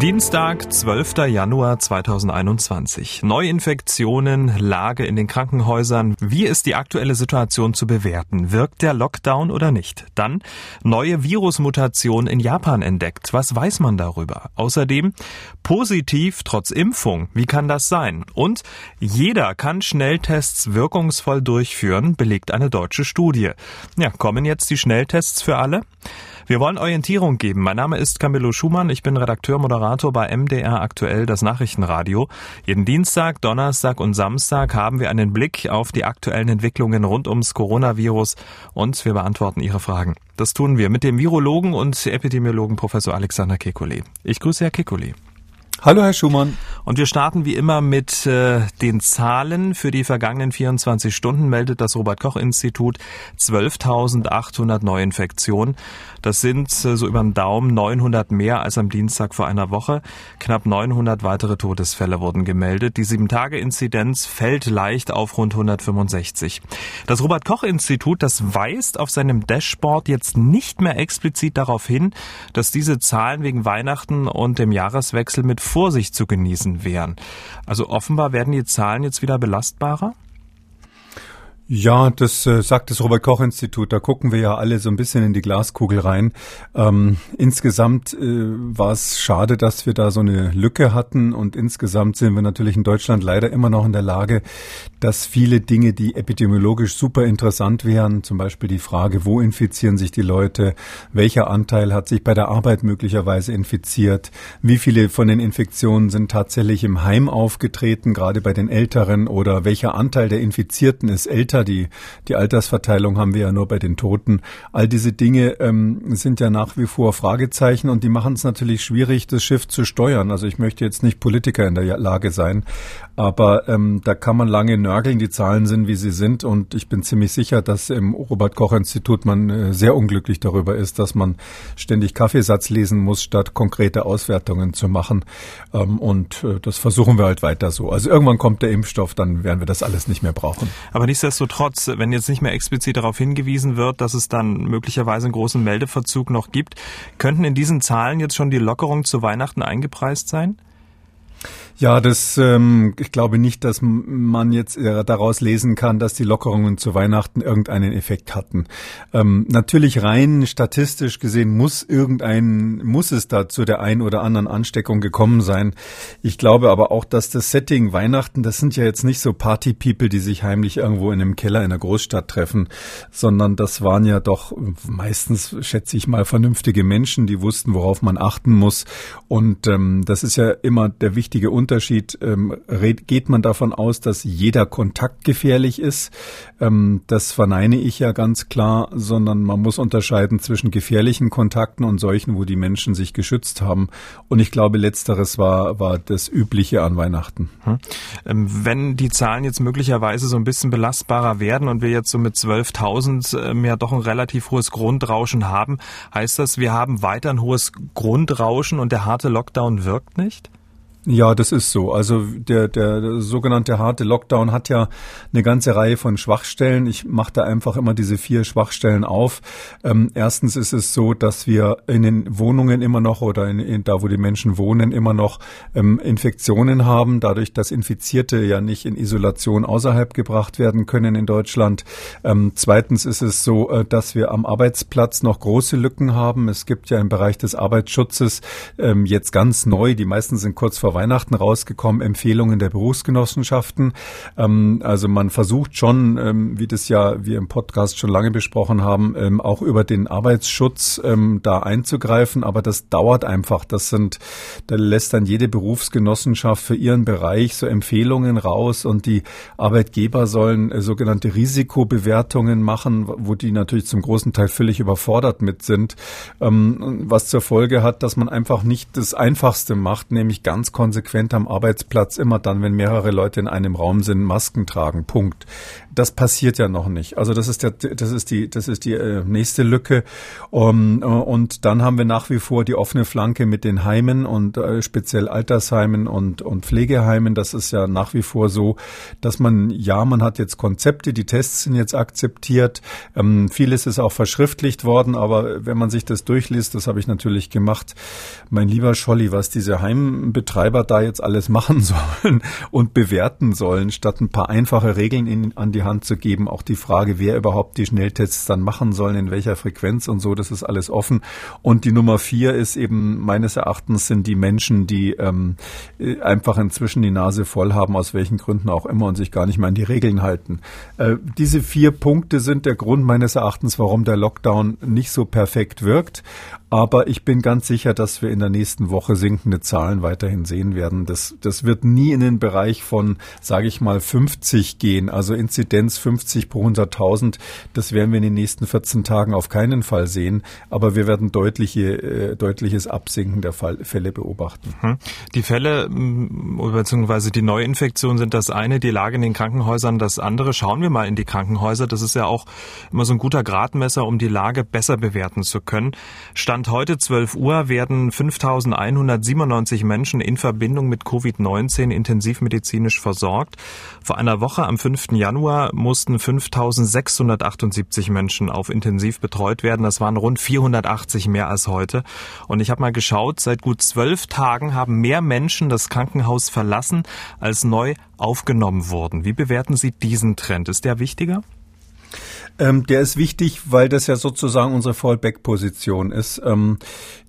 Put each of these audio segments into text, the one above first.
Dienstag, 12. Januar 2021. Neuinfektionen, Lage in den Krankenhäusern. Wie ist die aktuelle Situation zu bewerten? Wirkt der Lockdown oder nicht? Dann neue Virusmutation in Japan entdeckt. Was weiß man darüber? Außerdem positiv trotz Impfung. Wie kann das sein? Und jeder kann Schnelltests wirkungsvoll durchführen, belegt eine deutsche Studie. Ja, kommen jetzt die Schnelltests für alle? Wir wollen Orientierung geben. Mein Name ist Camillo Schumann. Ich bin Redakteur, Moderator bei MDR aktuell, das Nachrichtenradio. Jeden Dienstag, Donnerstag und Samstag haben wir einen Blick auf die aktuellen Entwicklungen rund ums Coronavirus und wir beantworten Ihre Fragen. Das tun wir mit dem Virologen und Epidemiologen Professor Alexander Kekulé. Ich grüße Herr Kekulé. Hallo, Herr Schumann. Und wir starten wie immer mit äh, den Zahlen. Für die vergangenen 24 Stunden meldet das Robert-Koch-Institut 12.800 Neuinfektionen. Das sind äh, so über den Daumen 900 mehr als am Dienstag vor einer Woche. Knapp 900 weitere Todesfälle wurden gemeldet. Die 7-Tage-Inzidenz fällt leicht auf rund 165. Das Robert-Koch-Institut, das weist auf seinem Dashboard jetzt nicht mehr explizit darauf hin, dass diese Zahlen wegen Weihnachten und dem Jahreswechsel mit Vorsicht zu genießen wären. Also offenbar werden die Zahlen jetzt wieder belastbarer? Ja, das äh, sagt das Robert Koch Institut. Da gucken wir ja alle so ein bisschen in die Glaskugel rein. Ähm, insgesamt äh, war es schade, dass wir da so eine Lücke hatten und insgesamt sind wir natürlich in Deutschland leider immer noch in der Lage, dass viele Dinge, die epidemiologisch super interessant wären, zum Beispiel die Frage, wo infizieren sich die Leute, welcher Anteil hat sich bei der Arbeit möglicherweise infiziert, wie viele von den Infektionen sind tatsächlich im Heim aufgetreten, gerade bei den Älteren oder welcher Anteil der Infizierten ist älter Alter, die, die Altersverteilung haben wir ja nur bei den Toten. All diese Dinge ähm, sind ja nach wie vor Fragezeichen und die machen es natürlich schwierig, das Schiff zu steuern. Also ich möchte jetzt nicht Politiker in der Lage sein, aber ähm, da kann man lange nörgeln. Die Zahlen sind, wie sie sind und ich bin ziemlich sicher, dass im Robert-Koch-Institut man äh, sehr unglücklich darüber ist, dass man ständig Kaffeesatz lesen muss, statt konkrete Auswertungen zu machen. Ähm, und äh, das versuchen wir halt weiter so. Also irgendwann kommt der Impfstoff, dann werden wir das alles nicht mehr brauchen. Aber nichtsdestotrotz wenn jetzt nicht mehr explizit darauf hingewiesen wird, dass es dann möglicherweise einen großen Meldeverzug noch gibt, könnten in diesen Zahlen jetzt schon die Lockerungen zu Weihnachten eingepreist sein? Ja, das, ähm, ich glaube nicht, dass man jetzt äh, daraus lesen kann, dass die Lockerungen zu Weihnachten irgendeinen Effekt hatten. Ähm, natürlich rein statistisch gesehen muss irgendein, muss es da zu der ein oder anderen Ansteckung gekommen sein. Ich glaube aber auch, dass das Setting Weihnachten, das sind ja jetzt nicht so Party-People, die sich heimlich irgendwo in einem Keller in einer Großstadt treffen, sondern das waren ja doch meistens, schätze ich mal, vernünftige Menschen, die wussten, worauf man achten muss. Und ähm, das ist ja immer der wichtige Unterschied Unterschied? Ähm, geht man davon aus, dass jeder Kontakt gefährlich ist? Ähm, das verneine ich ja ganz klar, sondern man muss unterscheiden zwischen gefährlichen Kontakten und solchen, wo die Menschen sich geschützt haben. Und ich glaube, letzteres war, war das Übliche an Weihnachten. Hm. Ähm, wenn die Zahlen jetzt möglicherweise so ein bisschen belastbarer werden und wir jetzt so mit 12.000 ähm, ja doch ein relativ hohes Grundrauschen haben, heißt das, wir haben weiter ein hohes Grundrauschen und der harte Lockdown wirkt nicht? Ja, das ist so. Also der, der, sogenannte harte Lockdown hat ja eine ganze Reihe von Schwachstellen. Ich mache da einfach immer diese vier Schwachstellen auf. Ähm, erstens ist es so, dass wir in den Wohnungen immer noch oder in, in, da, wo die Menschen wohnen, immer noch ähm, Infektionen haben, dadurch, dass Infizierte ja nicht in Isolation außerhalb gebracht werden können in Deutschland. Ähm, zweitens ist es so, äh, dass wir am Arbeitsplatz noch große Lücken haben. Es gibt ja im Bereich des Arbeitsschutzes ähm, jetzt ganz neu, die meisten sind kurz vor Weihnachten rausgekommen, Empfehlungen der Berufsgenossenschaften. Ähm, also man versucht schon, ähm, wie das ja wir im Podcast schon lange besprochen haben, ähm, auch über den Arbeitsschutz ähm, da einzugreifen, aber das dauert einfach. Das sind, da lässt dann jede Berufsgenossenschaft für ihren Bereich so Empfehlungen raus und die Arbeitgeber sollen äh, sogenannte Risikobewertungen machen, wo die natürlich zum großen Teil völlig überfordert mit sind, ähm, was zur Folge hat, dass man einfach nicht das Einfachste macht, nämlich ganz konsequent konsequent am Arbeitsplatz immer dann, wenn mehrere Leute in einem Raum sind, Masken tragen. Punkt. Das passiert ja noch nicht. Also das ist der, das ist die, das ist die äh, nächste Lücke. Äh, und dann haben wir nach wie vor die offene Flanke mit den Heimen und äh, speziell Altersheimen und, und Pflegeheimen. Das ist ja nach wie vor so, dass man, ja, man hat jetzt Konzepte, die Tests sind jetzt akzeptiert. Ähm, vieles ist auch verschriftlicht worden, aber wenn man sich das durchliest, das habe ich natürlich gemacht, mein lieber Scholli, was diese Heimbetreiber da jetzt alles machen sollen und bewerten sollen, statt ein paar einfache Regeln in, an die Hand zu geben. Auch die Frage, wer überhaupt die Schnelltests dann machen sollen, in welcher Frequenz und so, das ist alles offen. Und die Nummer vier ist eben meines Erachtens sind die Menschen, die ähm, äh, einfach inzwischen die Nase voll haben, aus welchen Gründen auch immer und sich gar nicht mehr an die Regeln halten. Äh, diese vier Punkte sind der Grund meines Erachtens, warum der Lockdown nicht so perfekt wirkt. Aber ich bin ganz sicher, dass wir in der nächsten Woche sinkende Zahlen weiterhin sehen werden. Das, das wird nie in den Bereich von, sage ich mal, 50 gehen, also Inzidenz 50 pro 100.000. Das werden wir in den nächsten 14 Tagen auf keinen Fall sehen. Aber wir werden deutliche, äh, deutliches Absinken der Fall, Fälle beobachten. Mhm. Die Fälle bzw. die Neuinfektionen sind das eine, die Lage in den Krankenhäusern das andere. Schauen wir mal in die Krankenhäuser. Das ist ja auch immer so ein guter Gradmesser, um die Lage besser bewerten zu können. Stand Stand heute 12 Uhr werden 5.197 Menschen in Verbindung mit Covid-19 intensivmedizinisch versorgt. Vor einer Woche am 5. Januar mussten 5.678 Menschen auf Intensiv betreut werden. Das waren rund 480 mehr als heute. Und ich habe mal geschaut, seit gut zwölf Tagen haben mehr Menschen das Krankenhaus verlassen, als neu aufgenommen wurden. Wie bewerten Sie diesen Trend? Ist der wichtiger? Ähm, der ist wichtig, weil das ja sozusagen unsere Fallback-Position ist. Ähm,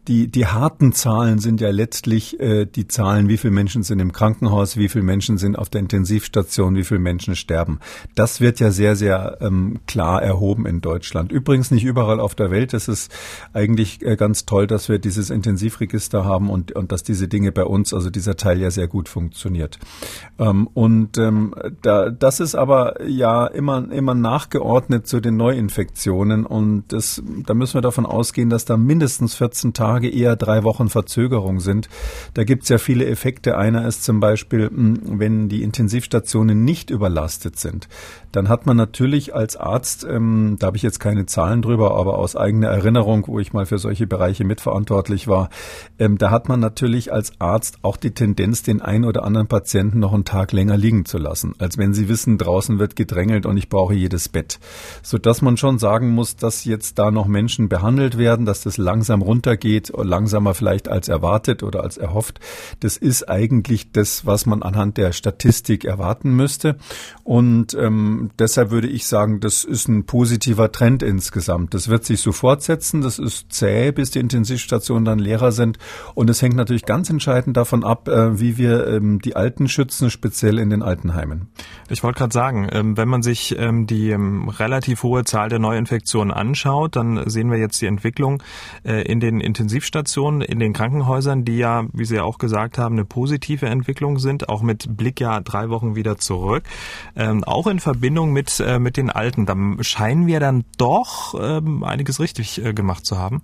die, die harten Zahlen sind ja letztlich äh, die Zahlen, wie viele Menschen sind im Krankenhaus, wie viele Menschen sind auf der Intensivstation, wie viele Menschen sterben. Das wird ja sehr, sehr ähm, klar erhoben in Deutschland. Übrigens nicht überall auf der Welt. Es ist eigentlich äh, ganz toll, dass wir dieses Intensivregister haben und, und dass diese Dinge bei uns, also dieser Teil ja sehr gut funktioniert. Ähm, und ähm, da, das ist aber ja immer, immer nachgeordnet zu den Neuinfektionen und das, da müssen wir davon ausgehen, dass da mindestens 14 Tage Tage eher drei Wochen Verzögerung sind. Da gibt es ja viele Effekte. Einer ist zum Beispiel, hm, wenn die Intensivstationen nicht überlastet sind, dann hat man natürlich als Arzt, ähm, da habe ich jetzt keine Zahlen drüber, aber aus eigener Erinnerung, wo ich mal für solche Bereiche mitverantwortlich war, ähm, da hat man natürlich als Arzt auch die Tendenz, den einen oder anderen Patienten noch einen Tag länger liegen zu lassen, als wenn sie wissen, draußen wird gedrängelt und ich brauche jedes Bett. Sodass man schon sagen muss, dass jetzt da noch Menschen behandelt werden, dass das langsam runtergeht, geht, langsamer vielleicht als erwartet oder als erhofft. Das ist eigentlich das, was man anhand der Statistik erwarten müsste. Und ähm, deshalb würde ich sagen, das ist ein positiver Trend insgesamt. Das wird sich so fortsetzen. Das ist zäh, bis die Intensivstationen dann leerer sind. Und es hängt natürlich ganz entscheidend davon ab, äh, wie wir ähm, die Alten schützen, speziell in den Altenheimen. Ich wollte gerade sagen, ähm, wenn man sich ähm, die ähm, relativ hohe Zahl der Neuinfektionen anschaut, dann sehen wir jetzt die Entwicklung äh, in den Intensivstationen Intensivstationen in den Krankenhäusern, die ja, wie Sie ja auch gesagt haben, eine positive Entwicklung sind, auch mit Blick ja drei Wochen wieder zurück, ähm, auch in Verbindung mit, äh, mit den Alten. Da scheinen wir dann doch ähm, einiges richtig äh, gemacht zu haben.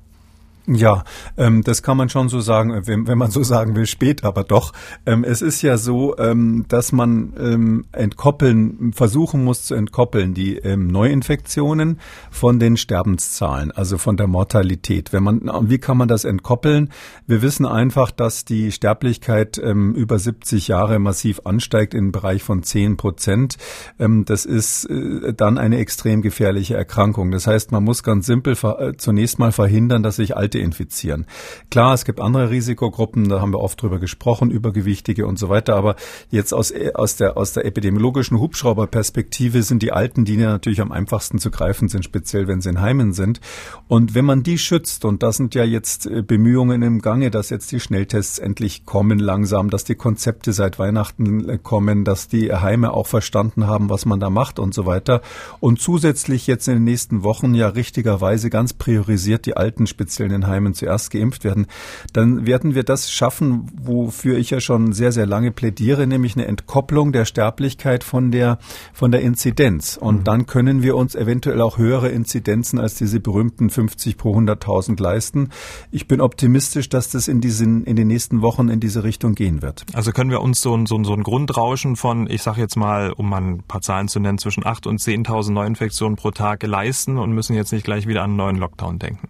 Ja, ähm, das kann man schon so sagen, wenn, wenn man so sagen will, spät, aber doch. Ähm, es ist ja so, ähm, dass man ähm, entkoppeln, versuchen muss zu entkoppeln die ähm, Neuinfektionen von den Sterbenszahlen, also von der Mortalität. Wenn man, wie kann man das entkoppeln? Wir wissen einfach, dass die Sterblichkeit ähm, über 70 Jahre massiv ansteigt im Bereich von 10 Prozent. das ist äh, dann eine extrem gefährliche Erkrankung. Das heißt, man muss ganz simpel äh, zunächst mal verhindern, dass sich alte infizieren. Klar, es gibt andere Risikogruppen, da haben wir oft drüber gesprochen, Übergewichtige und so weiter, aber jetzt aus, aus, der, aus der epidemiologischen Hubschrauberperspektive sind die Alten, die natürlich am einfachsten zu greifen sind, speziell wenn sie in Heimen sind. Und wenn man die schützt, und da sind ja jetzt äh, Bemühungen im Gange, dass jetzt die Schnelltests endlich kommen langsam, dass die Konzepte seit Weihnachten äh, kommen, dass die Heime auch verstanden haben, was man da macht und so weiter. Und zusätzlich jetzt in den nächsten Wochen ja richtigerweise ganz priorisiert die Alten speziell in den Heimen zuerst geimpft werden, dann werden wir das schaffen, wofür ich ja schon sehr, sehr lange plädiere, nämlich eine Entkopplung der Sterblichkeit von der, von der Inzidenz. Und mhm. dann können wir uns eventuell auch höhere Inzidenzen als diese berühmten 50 pro 100.000 leisten. Ich bin optimistisch, dass das in diesen, in den nächsten Wochen in diese Richtung gehen wird. Also können wir uns so ein, so ein, so ein Grundrauschen von, ich sage jetzt mal, um mal ein paar Zahlen zu nennen, zwischen 8 und 10.000 Neuinfektionen pro Tag leisten und müssen jetzt nicht gleich wieder an einen neuen Lockdown denken.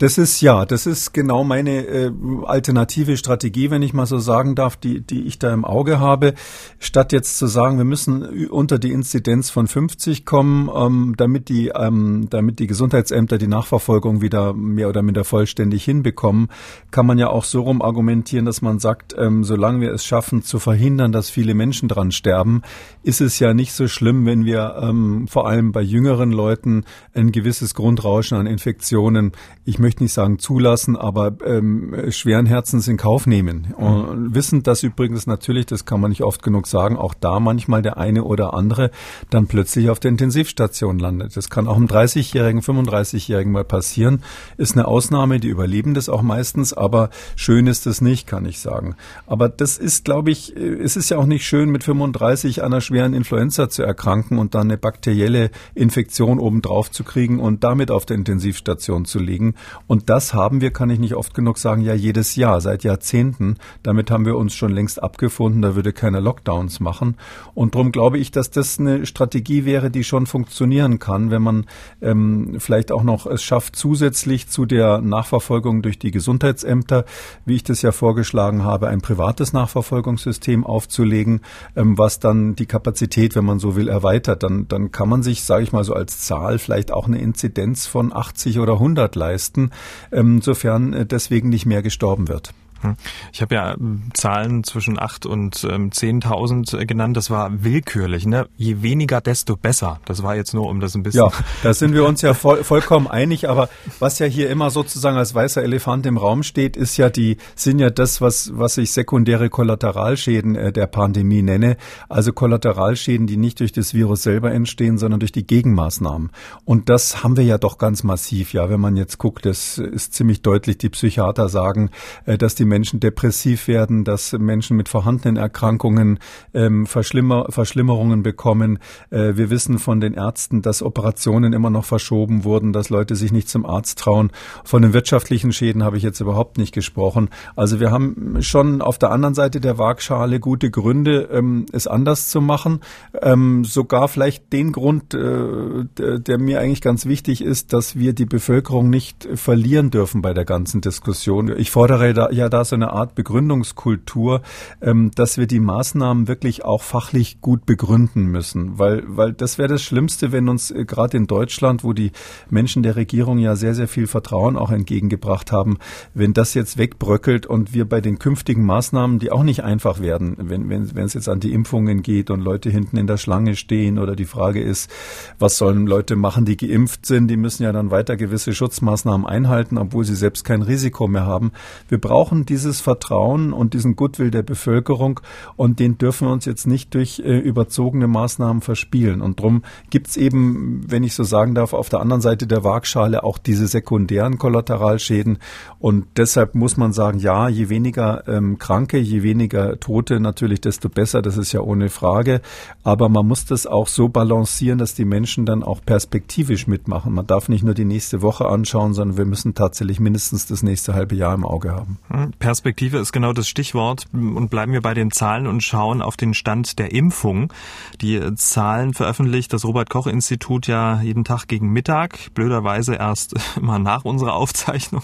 Das ist ja, das ist genau meine äh, alternative Strategie, wenn ich mal so sagen darf, die, die ich da im Auge habe. Statt jetzt zu sagen, wir müssen unter die Inzidenz von 50 kommen, ähm, damit die, ähm, damit die Gesundheitsämter die Nachverfolgung wieder mehr oder minder vollständig hinbekommen, kann man ja auch so rum argumentieren, dass man sagt, ähm, solange wir es schaffen zu verhindern, dass viele Menschen dran sterben, ist es ja nicht so schlimm, wenn wir ähm, vor allem bei jüngeren Leuten ein gewisses Grundrauschen an Infektionen, ich möchte möchte nicht sagen zulassen, aber ähm, schweren Herzens in Kauf nehmen. Und mhm. wissend, dass übrigens natürlich, das kann man nicht oft genug sagen, auch da manchmal der eine oder andere dann plötzlich auf der Intensivstation landet. Das kann auch einem 30-Jährigen, 35-Jährigen mal passieren. Ist eine Ausnahme, die überleben das auch meistens, aber schön ist es nicht, kann ich sagen. Aber das ist, glaube ich, äh, es ist ja auch nicht schön, mit 35 an einer schweren Influenza zu erkranken und dann eine bakterielle Infektion obendrauf zu kriegen und damit auf der Intensivstation zu liegen. Und das haben wir, kann ich nicht oft genug sagen, ja jedes Jahr, seit Jahrzehnten. Damit haben wir uns schon längst abgefunden, da würde keiner Lockdowns machen. Und darum glaube ich, dass das eine Strategie wäre, die schon funktionieren kann, wenn man ähm, vielleicht auch noch es schafft, zusätzlich zu der Nachverfolgung durch die Gesundheitsämter, wie ich das ja vorgeschlagen habe, ein privates Nachverfolgungssystem aufzulegen, ähm, was dann die Kapazität, wenn man so will, erweitert. Dann, dann kann man sich, sage ich mal so als Zahl, vielleicht auch eine Inzidenz von 80 oder 100 leisten ähm, sofern äh, deswegen nicht mehr gestorben wird. Hm. Ich habe ja ähm, Zahlen zwischen 8 und ähm, 10.000 äh, genannt. Das war willkürlich. Ne? Je weniger, desto besser. Das war jetzt nur, um das ein bisschen... Ja, da sind wir uns ja voll, vollkommen einig. Aber was ja hier immer sozusagen als weißer Elefant im Raum steht, ist ja die, sind ja das, was, was ich sekundäre Kollateralschäden äh, der Pandemie nenne. Also Kollateralschäden, die nicht durch das Virus selber entstehen, sondern durch die Gegenmaßnahmen. Und das haben wir ja doch ganz massiv. Ja, wenn man jetzt guckt, das ist ziemlich deutlich. Die Psychiater sagen, äh, dass die Menschen depressiv werden, dass Menschen mit vorhandenen Erkrankungen ähm, Verschlimmer, Verschlimmerungen bekommen. Äh, wir wissen von den Ärzten, dass Operationen immer noch verschoben wurden, dass Leute sich nicht zum Arzt trauen. Von den wirtschaftlichen Schäden habe ich jetzt überhaupt nicht gesprochen. Also wir haben schon auf der anderen Seite der Waagschale gute Gründe, ähm, es anders zu machen. Ähm, sogar vielleicht den Grund, äh, der mir eigentlich ganz wichtig ist, dass wir die Bevölkerung nicht verlieren dürfen bei der ganzen Diskussion. Ich fordere da, ja da so eine Art Begründungskultur, ähm, dass wir die Maßnahmen wirklich auch fachlich gut begründen müssen, weil, weil das wäre das Schlimmste, wenn uns äh, gerade in Deutschland, wo die Menschen der Regierung ja sehr, sehr viel Vertrauen auch entgegengebracht haben, wenn das jetzt wegbröckelt und wir bei den künftigen Maßnahmen, die auch nicht einfach werden, wenn, wenn, wenn es jetzt an die Impfungen geht und Leute hinten in der Schlange stehen oder die Frage ist, was sollen Leute machen, die geimpft sind, die müssen ja dann weiter gewisse Schutzmaßnahmen einhalten, obwohl sie selbst kein Risiko mehr haben. Wir brauchen dieses Vertrauen und diesen Goodwill der Bevölkerung und den dürfen wir uns jetzt nicht durch äh, überzogene Maßnahmen verspielen. Und darum gibt's eben, wenn ich so sagen darf, auf der anderen Seite der Waagschale auch diese sekundären Kollateralschäden. Und deshalb muss man sagen, ja, je weniger ähm, Kranke, je weniger Tote natürlich, desto besser. Das ist ja ohne Frage. Aber man muss das auch so balancieren, dass die Menschen dann auch perspektivisch mitmachen. Man darf nicht nur die nächste Woche anschauen, sondern wir müssen tatsächlich mindestens das nächste halbe Jahr im Auge haben. Perspektive ist genau das Stichwort und bleiben wir bei den Zahlen und schauen auf den Stand der Impfung. Die Zahlen veröffentlicht das Robert Koch Institut ja jeden Tag gegen Mittag, blöderweise erst mal nach unserer Aufzeichnung.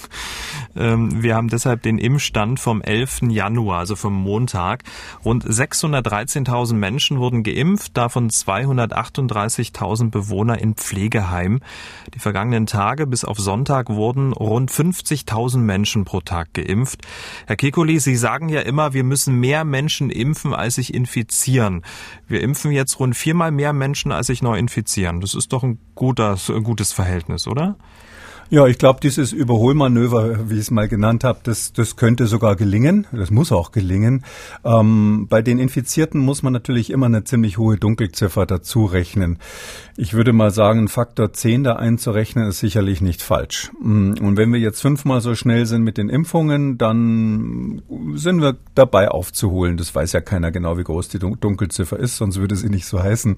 Ähm, wir haben deshalb den Impfstand vom 11. Januar, also vom Montag. Rund 613.000 Menschen wurden geimpft, davon 238.000 Bewohner in Pflegeheimen. Die vergangenen Tage bis auf Sonntag wurden rund 50.000 Menschen pro Tag geimpft. Herr Kekulé, Sie sagen ja immer, wir müssen mehr Menschen impfen, als sich infizieren. Wir impfen jetzt rund viermal mehr Menschen, als sich neu infizieren. Das ist doch ein, guter, ein gutes Verhältnis, oder? Ja, ich glaube, dieses Überholmanöver, wie ich es mal genannt habe, das, das könnte sogar gelingen. Das muss auch gelingen. Ähm, bei den Infizierten muss man natürlich immer eine ziemlich hohe Dunkelziffer dazu rechnen. Ich würde mal sagen, Faktor 10 da einzurechnen, ist sicherlich nicht falsch. Mm, und wenn wir jetzt fünfmal so schnell sind mit den Impfungen, dann sind wir dabei aufzuholen. Das weiß ja keiner genau, wie groß die Dunkelziffer ist, sonst würde sie nicht so heißen.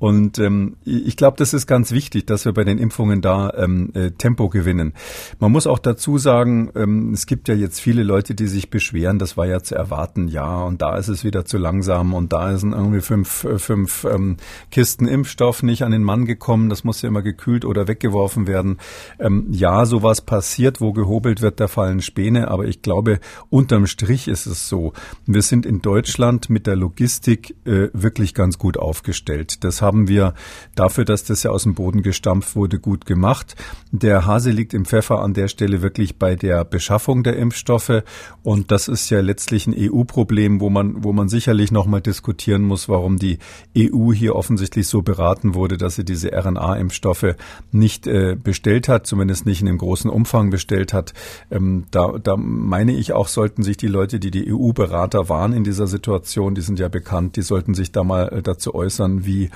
Und ähm, ich glaube, das ist ganz wichtig, dass wir bei den Impfungen da ähm, äh, Gewinnen. Man muss auch dazu sagen, ähm, es gibt ja jetzt viele Leute, die sich beschweren, das war ja zu erwarten, ja, und da ist es wieder zu langsam und da sind irgendwie fünf, äh, fünf ähm, Kisten Impfstoff nicht an den Mann gekommen, das muss ja immer gekühlt oder weggeworfen werden. Ähm, ja, sowas passiert, wo gehobelt wird, da fallen Späne, aber ich glaube, unterm Strich ist es so. Wir sind in Deutschland mit der Logistik äh, wirklich ganz gut aufgestellt. Das haben wir dafür, dass das ja aus dem Boden gestampft wurde, gut gemacht. Der Hase liegt im Pfeffer an der Stelle wirklich bei der Beschaffung der Impfstoffe. Und das ist ja letztlich ein EU-Problem, wo man, wo man sicherlich nochmal diskutieren muss, warum die EU hier offensichtlich so beraten wurde, dass sie diese RNA-Impfstoffe nicht äh, bestellt hat, zumindest nicht in einem großen Umfang bestellt hat. Ähm, da, da meine ich auch, sollten sich die Leute, die die EU-Berater waren in dieser Situation, die sind ja bekannt, die sollten sich da mal äh, dazu äußern, wie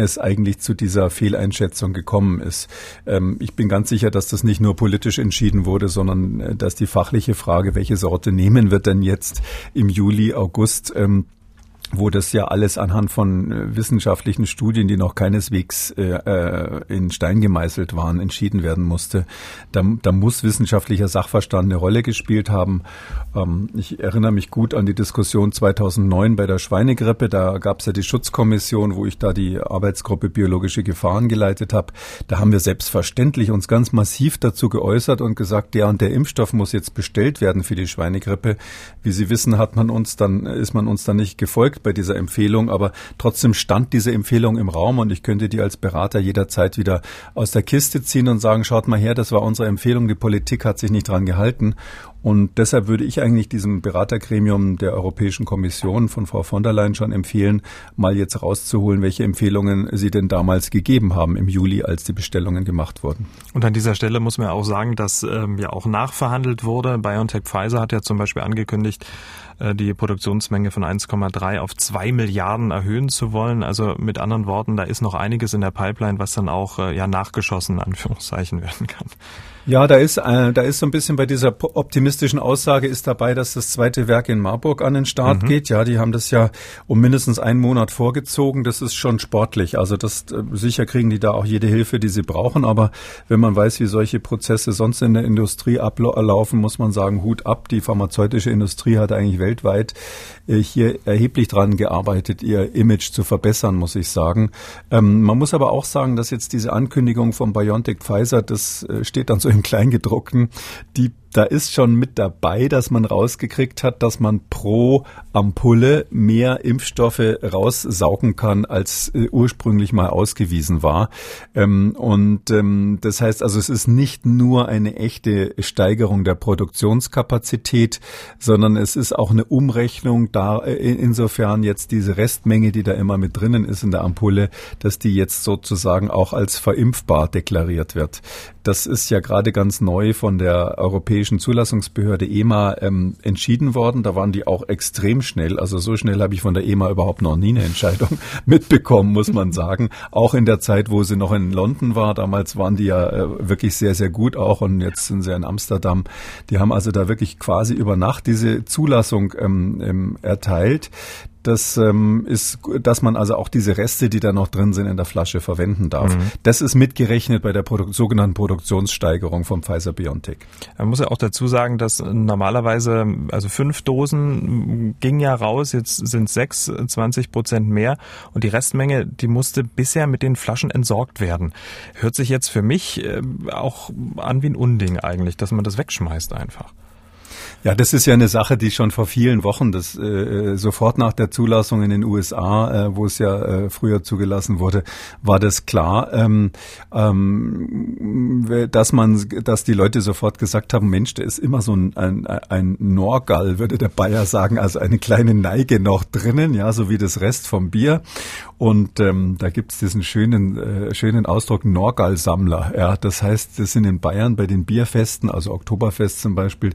es eigentlich zu dieser Fehleinschätzung gekommen ist. Ähm, ich bin ganz sicher, dass das nicht nur politisch entschieden wurde, sondern äh, dass die fachliche Frage, welche Sorte nehmen wir denn jetzt im Juli, August, ähm, wo das ja alles anhand von äh, wissenschaftlichen Studien, die noch keineswegs äh, äh, in Stein gemeißelt waren, entschieden werden musste. Da, da muss wissenschaftlicher Sachverstand eine Rolle gespielt haben. Ähm, ich erinnere mich gut an die Diskussion 2009 bei der Schweinegrippe. Da gab es ja die Schutzkommission, wo ich da die Arbeitsgruppe biologische Gefahren geleitet habe. Da haben wir selbstverständlich uns ganz massiv dazu geäußert und gesagt, der und der Impfstoff muss jetzt bestellt werden für die Schweinegrippe. Wie Sie wissen, hat man uns dann, ist man uns dann nicht gefolgt gefolgt bei dieser Empfehlung, aber trotzdem stand diese Empfehlung im Raum und ich könnte die als Berater jederzeit wieder aus der Kiste ziehen und sagen, schaut mal her, das war unsere Empfehlung, die Politik hat sich nicht dran gehalten. Und deshalb würde ich eigentlich diesem Beratergremium der Europäischen Kommission von Frau von der Leyen schon empfehlen, mal jetzt rauszuholen, welche Empfehlungen sie denn damals gegeben haben im Juli, als die Bestellungen gemacht wurden. Und an dieser Stelle muss man auch sagen, dass ähm, ja auch nachverhandelt wurde. BioNTech Pfizer hat ja zum Beispiel angekündigt, die Produktionsmenge von 1,3 auf 2 Milliarden erhöhen zu wollen. Also mit anderen Worten, da ist noch einiges in der Pipeline, was dann auch äh, ja nachgeschossen, in Anführungszeichen, werden kann. Ja, da ist, äh, da ist so ein bisschen bei dieser optimistischen Aussage ist dabei, dass das zweite Werk in Marburg an den Start mhm. geht. Ja, die haben das ja um mindestens einen Monat vorgezogen. Das ist schon sportlich. Also das äh, sicher kriegen die da auch jede Hilfe, die sie brauchen. Aber wenn man weiß, wie solche Prozesse sonst in der Industrie ablaufen, muss man sagen, Hut ab. Die pharmazeutische Industrie hat eigentlich weltweit äh, hier erheblich dran gearbeitet, ihr Image zu verbessern, muss ich sagen. Ähm, man muss aber auch sagen, dass jetzt diese Ankündigung von BioNTech Pfizer, das äh, steht dann so im Kleingedruckten, die da ist schon mit dabei, dass man rausgekriegt hat, dass man pro Ampulle mehr Impfstoffe raussaugen kann, als äh, ursprünglich mal ausgewiesen war. Ähm, und ähm, das heißt also, es ist nicht nur eine echte Steigerung der Produktionskapazität, sondern es ist auch eine Umrechnung da, äh, insofern jetzt diese Restmenge, die da immer mit drinnen ist in der Ampulle, dass die jetzt sozusagen auch als verimpfbar deklariert wird. Das ist ja gerade ganz neu von der Europäischen Zulassungsbehörde EMA ähm, entschieden worden. Da waren die auch extrem schnell. Also so schnell habe ich von der EMA überhaupt noch nie eine Entscheidung mitbekommen, muss man sagen. Auch in der Zeit, wo sie noch in London war. Damals waren die ja äh, wirklich sehr, sehr gut auch und jetzt sind sie in Amsterdam. Die haben also da wirklich quasi über Nacht diese Zulassung ähm, ähm, erteilt. Das ähm, ist, dass man also auch diese Reste, die da noch drin sind, in der Flasche verwenden darf. Mhm. Das ist mitgerechnet bei der Produ sogenannten Produktionssteigerung vom Pfizer BioNTech. Man muss ja auch dazu sagen, dass normalerweise, also fünf Dosen ging ja raus, jetzt sind sechs, 20 Prozent mehr und die Restmenge, die musste bisher mit den Flaschen entsorgt werden. Hört sich jetzt für mich äh, auch an wie ein Unding eigentlich, dass man das wegschmeißt einfach. Ja, das ist ja eine Sache, die schon vor vielen Wochen, das äh, sofort nach der Zulassung in den USA, äh, wo es ja äh, früher zugelassen wurde, war das klar, ähm, ähm, dass man, dass die Leute sofort gesagt haben, Mensch, da ist immer so ein, ein, ein Norgal, würde der Bayer sagen, also eine kleine Neige noch drinnen, ja, so wie das Rest vom Bier. Und ähm, da gibt's diesen schönen, äh, schönen Ausdruck Norgal-Sammler. Ja, das heißt, das sind in Bayern bei den Bierfesten, also Oktoberfest zum Beispiel,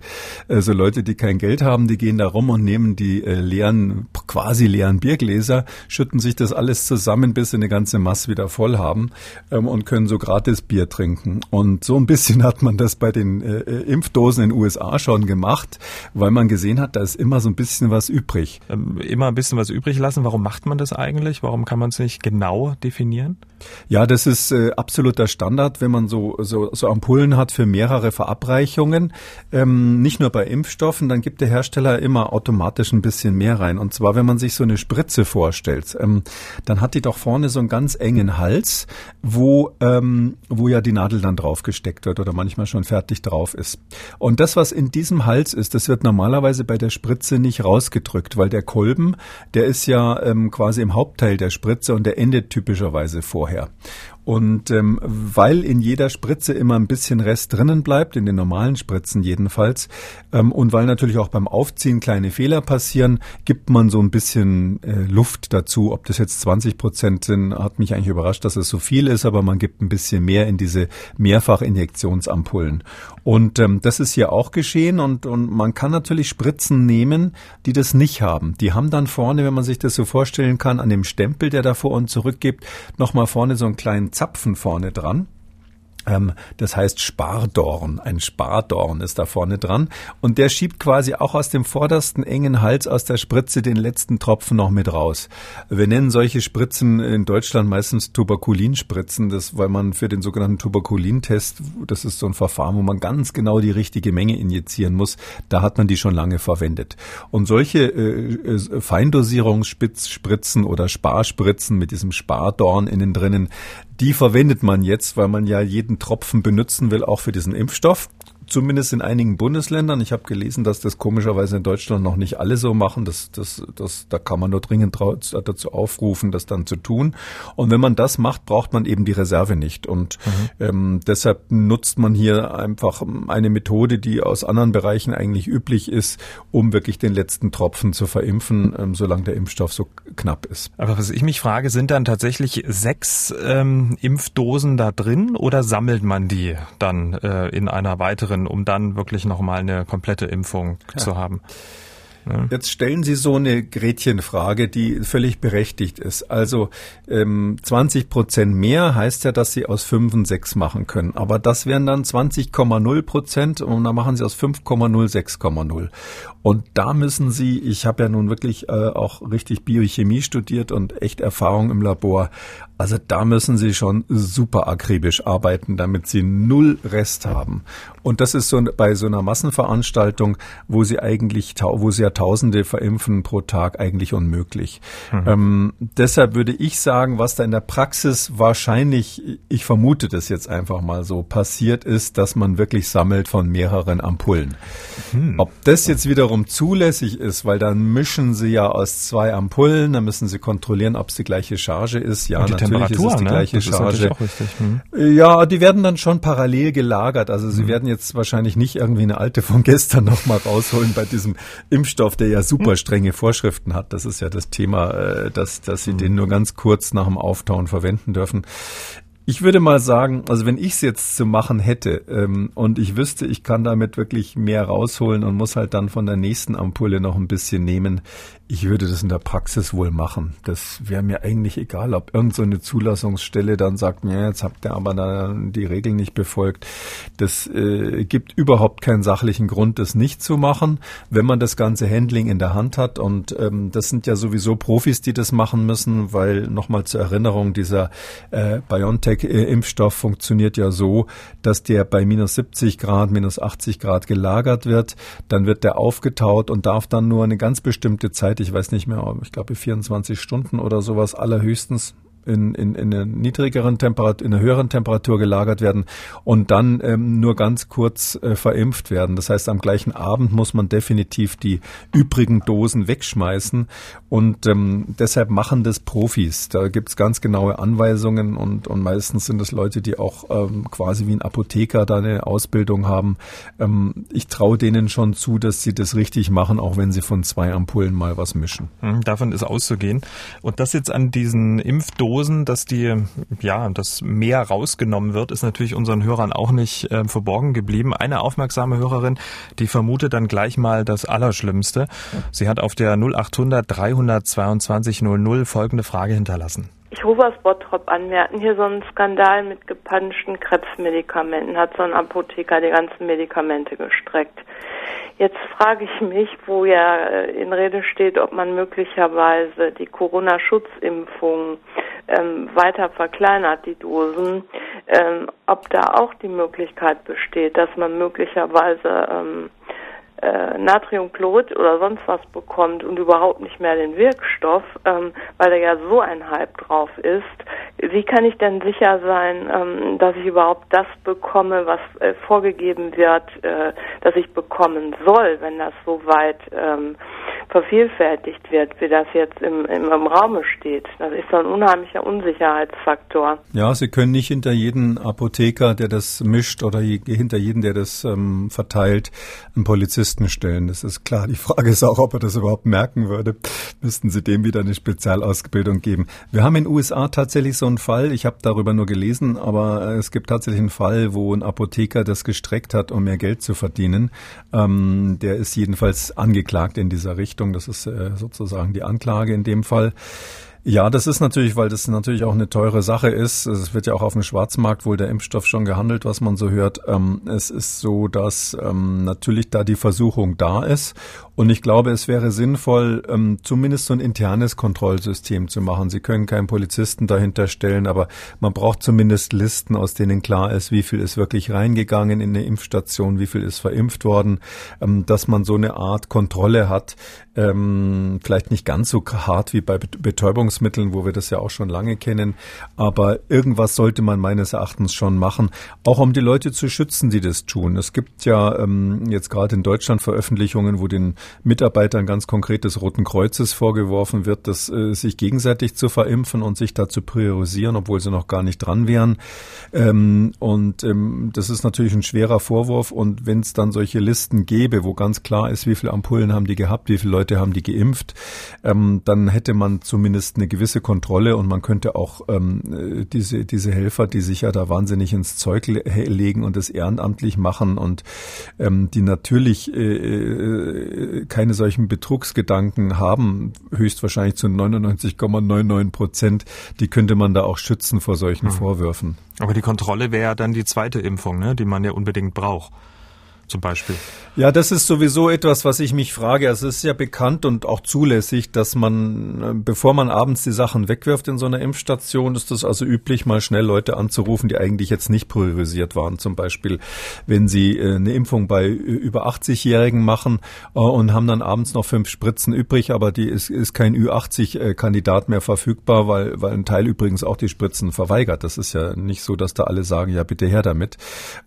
äh, so Leute, die kein Geld haben, die gehen da rum und nehmen die äh, leeren, quasi leeren Biergläser, schütten sich das alles zusammen, bis sie eine ganze Masse wieder voll haben ähm, und können so gratis Bier trinken. Und so ein bisschen hat man das bei den äh, äh Impfdosen in den USA schon gemacht, weil man gesehen hat, da ist immer so ein bisschen was übrig. Ähm, immer ein bisschen was übrig lassen. Warum macht man das eigentlich? Warum kann man es nicht genau definieren? Ja, das ist äh, absoluter Standard, wenn man so, so, so Ampullen hat für mehrere Verabreichungen. Ähm, nicht nur bei Impfstoffen, dann gibt der Hersteller immer automatisch ein bisschen mehr rein. Und zwar, wenn man sich so eine Spritze vorstellt, ähm, dann hat die doch vorne so einen ganz engen Hals, wo, ähm, wo ja die Nadel dann drauf gesteckt wird oder manchmal schon fertig drauf ist. Und das, was in diesem Hals ist, das wird normalerweise bei der Spritze nicht rausgedrückt, weil der Kolben, der ist ja ähm, quasi im Hauptteil der Spritze und der endet typischerweise vorher vorher. Und ähm, weil in jeder Spritze immer ein bisschen Rest drinnen bleibt, in den normalen Spritzen jedenfalls, ähm, und weil natürlich auch beim Aufziehen kleine Fehler passieren, gibt man so ein bisschen äh, Luft dazu. Ob das jetzt 20 Prozent sind, hat mich eigentlich überrascht, dass es so viel ist, aber man gibt ein bisschen mehr in diese Mehrfachinjektionsampullen. Und ähm, das ist hier auch geschehen und, und man kann natürlich Spritzen nehmen, die das nicht haben. Die haben dann vorne, wenn man sich das so vorstellen kann, an dem Stempel, der da vor und zurück gibt, nochmal vorne so einen kleinen Zapfen vorne dran. Ähm, das heißt Spardorn. Ein Spardorn ist da vorne dran. Und der schiebt quasi auch aus dem vordersten engen Hals aus der Spritze den letzten Tropfen noch mit raus. Wir nennen solche Spritzen in Deutschland meistens Tuberkulinspritzen, das, weil man für den sogenannten Tuberkulintest, das ist so ein Verfahren, wo man ganz genau die richtige Menge injizieren muss, da hat man die schon lange verwendet. Und solche äh, äh Feindosierungsspritzen oder Sparspritzen mit diesem Spardorn innen drinnen, die verwendet man jetzt, weil man ja jeden Tropfen benutzen will, auch für diesen Impfstoff zumindest in einigen Bundesländern. Ich habe gelesen, dass das komischerweise in Deutschland noch nicht alle so machen. Das, das, das, da kann man nur dringend dazu aufrufen, das dann zu tun. Und wenn man das macht, braucht man eben die Reserve nicht. Und mhm. ähm, deshalb nutzt man hier einfach eine Methode, die aus anderen Bereichen eigentlich üblich ist, um wirklich den letzten Tropfen zu verimpfen, ähm, solange der Impfstoff so knapp ist. Aber was ich mich frage, sind dann tatsächlich sechs ähm, Impfdosen da drin oder sammelt man die dann äh, in einer weiteren können, um dann wirklich nochmal eine komplette Impfung ja. zu haben. Jetzt stellen Sie so eine Gretchenfrage, die völlig berechtigt ist. Also ähm, 20 Prozent mehr heißt ja, dass Sie aus 5 und 6 machen können. Aber das wären dann 20,0 Prozent und dann machen Sie aus 5,0 6,0. Und da müssen Sie, ich habe ja nun wirklich äh, auch richtig Biochemie studiert und echt Erfahrung im Labor. Also da müssen Sie schon super akribisch arbeiten, damit Sie null Rest haben. Und das ist so bei so einer Massenveranstaltung, wo Sie eigentlich, wo Sie ja Tausende verimpfen pro Tag, eigentlich unmöglich. Mhm. Ähm, deshalb würde ich sagen, was da in der Praxis wahrscheinlich, ich vermute das jetzt einfach mal so, passiert ist, dass man wirklich sammelt von mehreren Ampullen. Mhm. Ob das jetzt wiederum zulässig ist, weil dann mischen Sie ja aus zwei Ampullen, dann müssen Sie kontrollieren, ob es die gleiche Charge ist. Ja, natürlich ist es die ne? gleiche das Charge. Hm. Ja, die werden dann schon parallel gelagert. Also sie hm. werden jetzt wahrscheinlich nicht irgendwie eine alte von gestern nochmal rausholen bei diesem Impfstoff, der ja super strenge Vorschriften hat. Das ist ja das Thema, äh, dass, dass sie hm. den nur ganz kurz nach dem Auftauen verwenden dürfen. Ich würde mal sagen, also wenn ich es jetzt zu machen hätte ähm, und ich wüsste, ich kann damit wirklich mehr rausholen und muss halt dann von der nächsten Ampulle noch ein bisschen nehmen, ich würde das in der Praxis wohl machen. Das wäre mir eigentlich egal, ob irgendeine so Zulassungsstelle dann sagt, ja, jetzt habt ihr aber dann die Regeln nicht befolgt. Das äh, gibt überhaupt keinen sachlichen Grund, das nicht zu machen, wenn man das ganze Handling in der Hand hat. Und ähm, das sind ja sowieso Profis, die das machen müssen, weil nochmal zur Erinnerung, dieser äh, BioNTech-Impfstoff funktioniert ja so, dass der bei minus 70 Grad, minus 80 Grad gelagert wird. Dann wird der aufgetaut und darf dann nur eine ganz bestimmte Zeit ich weiß nicht mehr, ich glaube 24 Stunden oder sowas allerhöchstens in, in, in einer niedrigeren Temperatur, in einer höheren Temperatur gelagert werden und dann ähm, nur ganz kurz äh, verimpft werden. Das heißt, am gleichen Abend muss man definitiv die übrigen Dosen wegschmeißen und ähm, deshalb machen das Profis. Da gibt's ganz genaue Anweisungen und, und meistens sind es Leute, die auch ähm, quasi wie ein Apotheker da eine Ausbildung haben. Ähm, ich traue denen schon zu, dass sie das richtig machen, auch wenn sie von zwei Ampullen mal was mischen. Hm, davon ist auszugehen. Und das jetzt an diesen Impfdosen, dass die, ja, dass mehr rausgenommen wird, ist natürlich unseren Hörern auch nicht äh, verborgen geblieben. Eine aufmerksame Hörerin, die vermutet dann gleich mal das Allerschlimmste. Sie hat auf der 0800 322 00 folgende Frage hinterlassen. Ich rufe aus Bottrop an. Wir hatten hier so einen Skandal mit gepanschten Krebsmedikamenten. Hat so ein Apotheker die ganzen Medikamente gestreckt. Jetzt frage ich mich, wo ja äh, in Rede steht, ob man möglicherweise die Corona-Schutzimpfung ähm, weiter verkleinert, die Dosen, ähm, ob da auch die Möglichkeit besteht, dass man möglicherweise ähm, äh, Natriumchlorid oder sonst was bekommt und überhaupt nicht mehr den Wirkstoff, ähm, weil da ja so ein Hype drauf ist, wie kann ich denn sicher sein, ähm, dass ich überhaupt das bekomme, was äh, vorgegeben wird, äh, dass ich bekommen soll, wenn das so weit ähm, vervielfältigt wird, wie das jetzt im, im, im Raume steht? Das ist so ein unheimlicher Unsicherheitsfaktor. Ja, Sie können nicht hinter jeden Apotheker, der das mischt oder hinter jeden, der das ähm, verteilt, einen Polizisten stellen. Das ist klar. Die Frage ist auch, ob er das überhaupt merken würde. Müssten Sie dem wieder eine Spezialausbildung geben. Wir haben in den USA tatsächlich so einen Fall. Ich habe darüber nur gelesen, aber äh, es gibt tatsächlich einen Fall, wo ein Apotheker das gestreckt hat, um mehr Geld zu verdienen. Ähm, der ist jedenfalls angeklagt in dieser Richtung. Das ist äh, sozusagen die Anklage in dem Fall. Ja, das ist natürlich, weil das natürlich auch eine teure Sache ist. Es wird ja auch auf dem Schwarzmarkt wohl der Impfstoff schon gehandelt, was man so hört. Ähm, es ist so, dass ähm, natürlich da die Versuchung da ist. Und ich glaube, es wäre sinnvoll, ähm, zumindest so ein internes Kontrollsystem zu machen. Sie können keinen Polizisten dahinter stellen, aber man braucht zumindest Listen, aus denen klar ist, wie viel ist wirklich reingegangen in eine Impfstation, wie viel ist verimpft worden, dass man so eine Art Kontrolle hat. Vielleicht nicht ganz so hart wie bei Betäubungs Betäubungsmitteln, wo wir das ja auch schon lange kennen. Aber irgendwas sollte man meines Erachtens schon machen, auch um die Leute zu schützen, die das tun. Es gibt ja ähm, jetzt gerade in Deutschland Veröffentlichungen, wo den Mitarbeitern ganz konkret des Roten Kreuzes vorgeworfen wird, dass äh, sich gegenseitig zu verimpfen und sich da zu priorisieren, obwohl sie noch gar nicht dran wären. Ähm, und ähm, das ist natürlich ein schwerer Vorwurf. Und wenn es dann solche Listen gäbe, wo ganz klar ist, wie viele Ampullen haben die gehabt, wie viele Leute haben die geimpft, ähm, dann hätte man zumindest eine gewisse Kontrolle und man könnte auch ähm, diese, diese Helfer, die sich ja da wahnsinnig ins Zeug legen und das ehrenamtlich machen und ähm, die natürlich äh, äh keine solchen Betrugsgedanken haben, höchstwahrscheinlich zu 99,99 Prozent, die könnte man da auch schützen vor solchen mhm. Vorwürfen. Aber die Kontrolle wäre ja dann die zweite Impfung, ne, die man ja unbedingt braucht zum Beispiel? Ja, das ist sowieso etwas, was ich mich frage. Also es ist ja bekannt und auch zulässig, dass man, äh, bevor man abends die Sachen wegwirft in so einer Impfstation, ist das also üblich, mal schnell Leute anzurufen, die eigentlich jetzt nicht priorisiert waren. Zum Beispiel, wenn sie äh, eine Impfung bei über 80-Jährigen machen äh, und haben dann abends noch fünf Spritzen übrig, aber die ist, ist kein Ü80-Kandidat mehr verfügbar, weil, weil ein Teil übrigens auch die Spritzen verweigert. Das ist ja nicht so, dass da alle sagen, ja bitte her damit.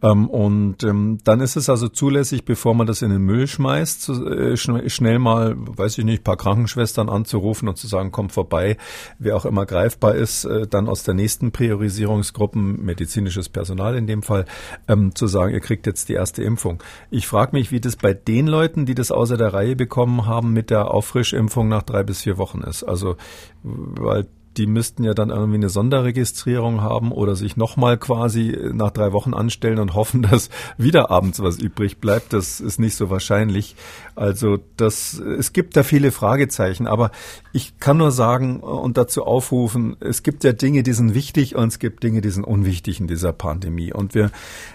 Ähm, und ähm, dann ist es also zulässig, bevor man das in den Müll schmeißt, äh, schnell mal, weiß ich nicht, paar Krankenschwestern anzurufen und zu sagen, komm vorbei, wer auch immer greifbar ist, äh, dann aus der nächsten Priorisierungsgruppen, medizinisches Personal in dem Fall, ähm, zu sagen, ihr kriegt jetzt die erste Impfung. Ich frage mich, wie das bei den Leuten, die das außer der Reihe bekommen haben, mit der Auffrischimpfung nach drei bis vier Wochen ist. Also, weil die müssten ja dann irgendwie eine Sonderregistrierung haben oder sich nochmal quasi nach drei Wochen anstellen und hoffen, dass wieder abends was übrig bleibt. Das ist nicht so wahrscheinlich. Also das, es gibt da viele Fragezeichen, aber ich kann nur sagen und dazu aufrufen, es gibt ja Dinge, die sind wichtig und es gibt Dinge, die sind unwichtig in dieser Pandemie. Und wir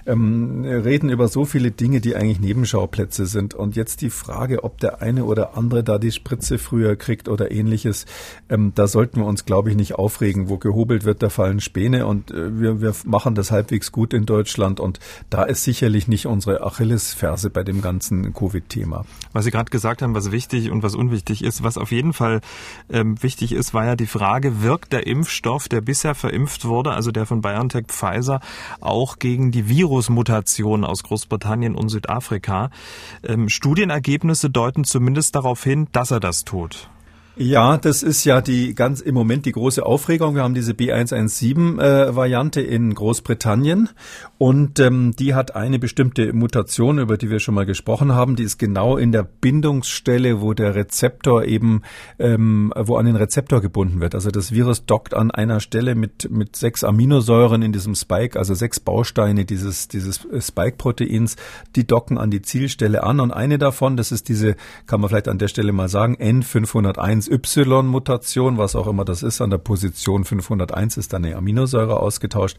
ähm, reden über so viele Dinge, die eigentlich Nebenschauplätze sind. Und jetzt die Frage, ob der eine oder andere da die Spritze früher kriegt oder ähnliches, ähm, da sollten wir uns, glaube glaube ich, nicht aufregen. Wo gehobelt wird, da fallen Späne und äh, wir, wir machen das halbwegs gut in Deutschland und da ist sicherlich nicht unsere Achillesferse bei dem ganzen Covid-Thema. Was Sie gerade gesagt haben, was wichtig und was unwichtig ist, was auf jeden Fall ähm, wichtig ist, war ja die Frage, wirkt der Impfstoff, der bisher verimpft wurde, also der von BioNTech Pfizer, auch gegen die Virusmutation aus Großbritannien und Südafrika? Ähm, Studienergebnisse deuten zumindest darauf hin, dass er das tut. Ja, das ist ja die ganz im Moment die große Aufregung. Wir haben diese B117-Variante äh, in Großbritannien und ähm, die hat eine bestimmte Mutation, über die wir schon mal gesprochen haben. Die ist genau in der Bindungsstelle, wo der Rezeptor eben, ähm, wo an den Rezeptor gebunden wird. Also das Virus dockt an einer Stelle mit mit sechs Aminosäuren in diesem Spike, also sechs Bausteine dieses dieses Spike-Proteins, die docken an die Zielstelle an und eine davon, das ist diese, kann man vielleicht an der Stelle mal sagen, N501 Y-Mutation, was auch immer das ist, an der Position 501 ist dann eine Aminosäure ausgetauscht.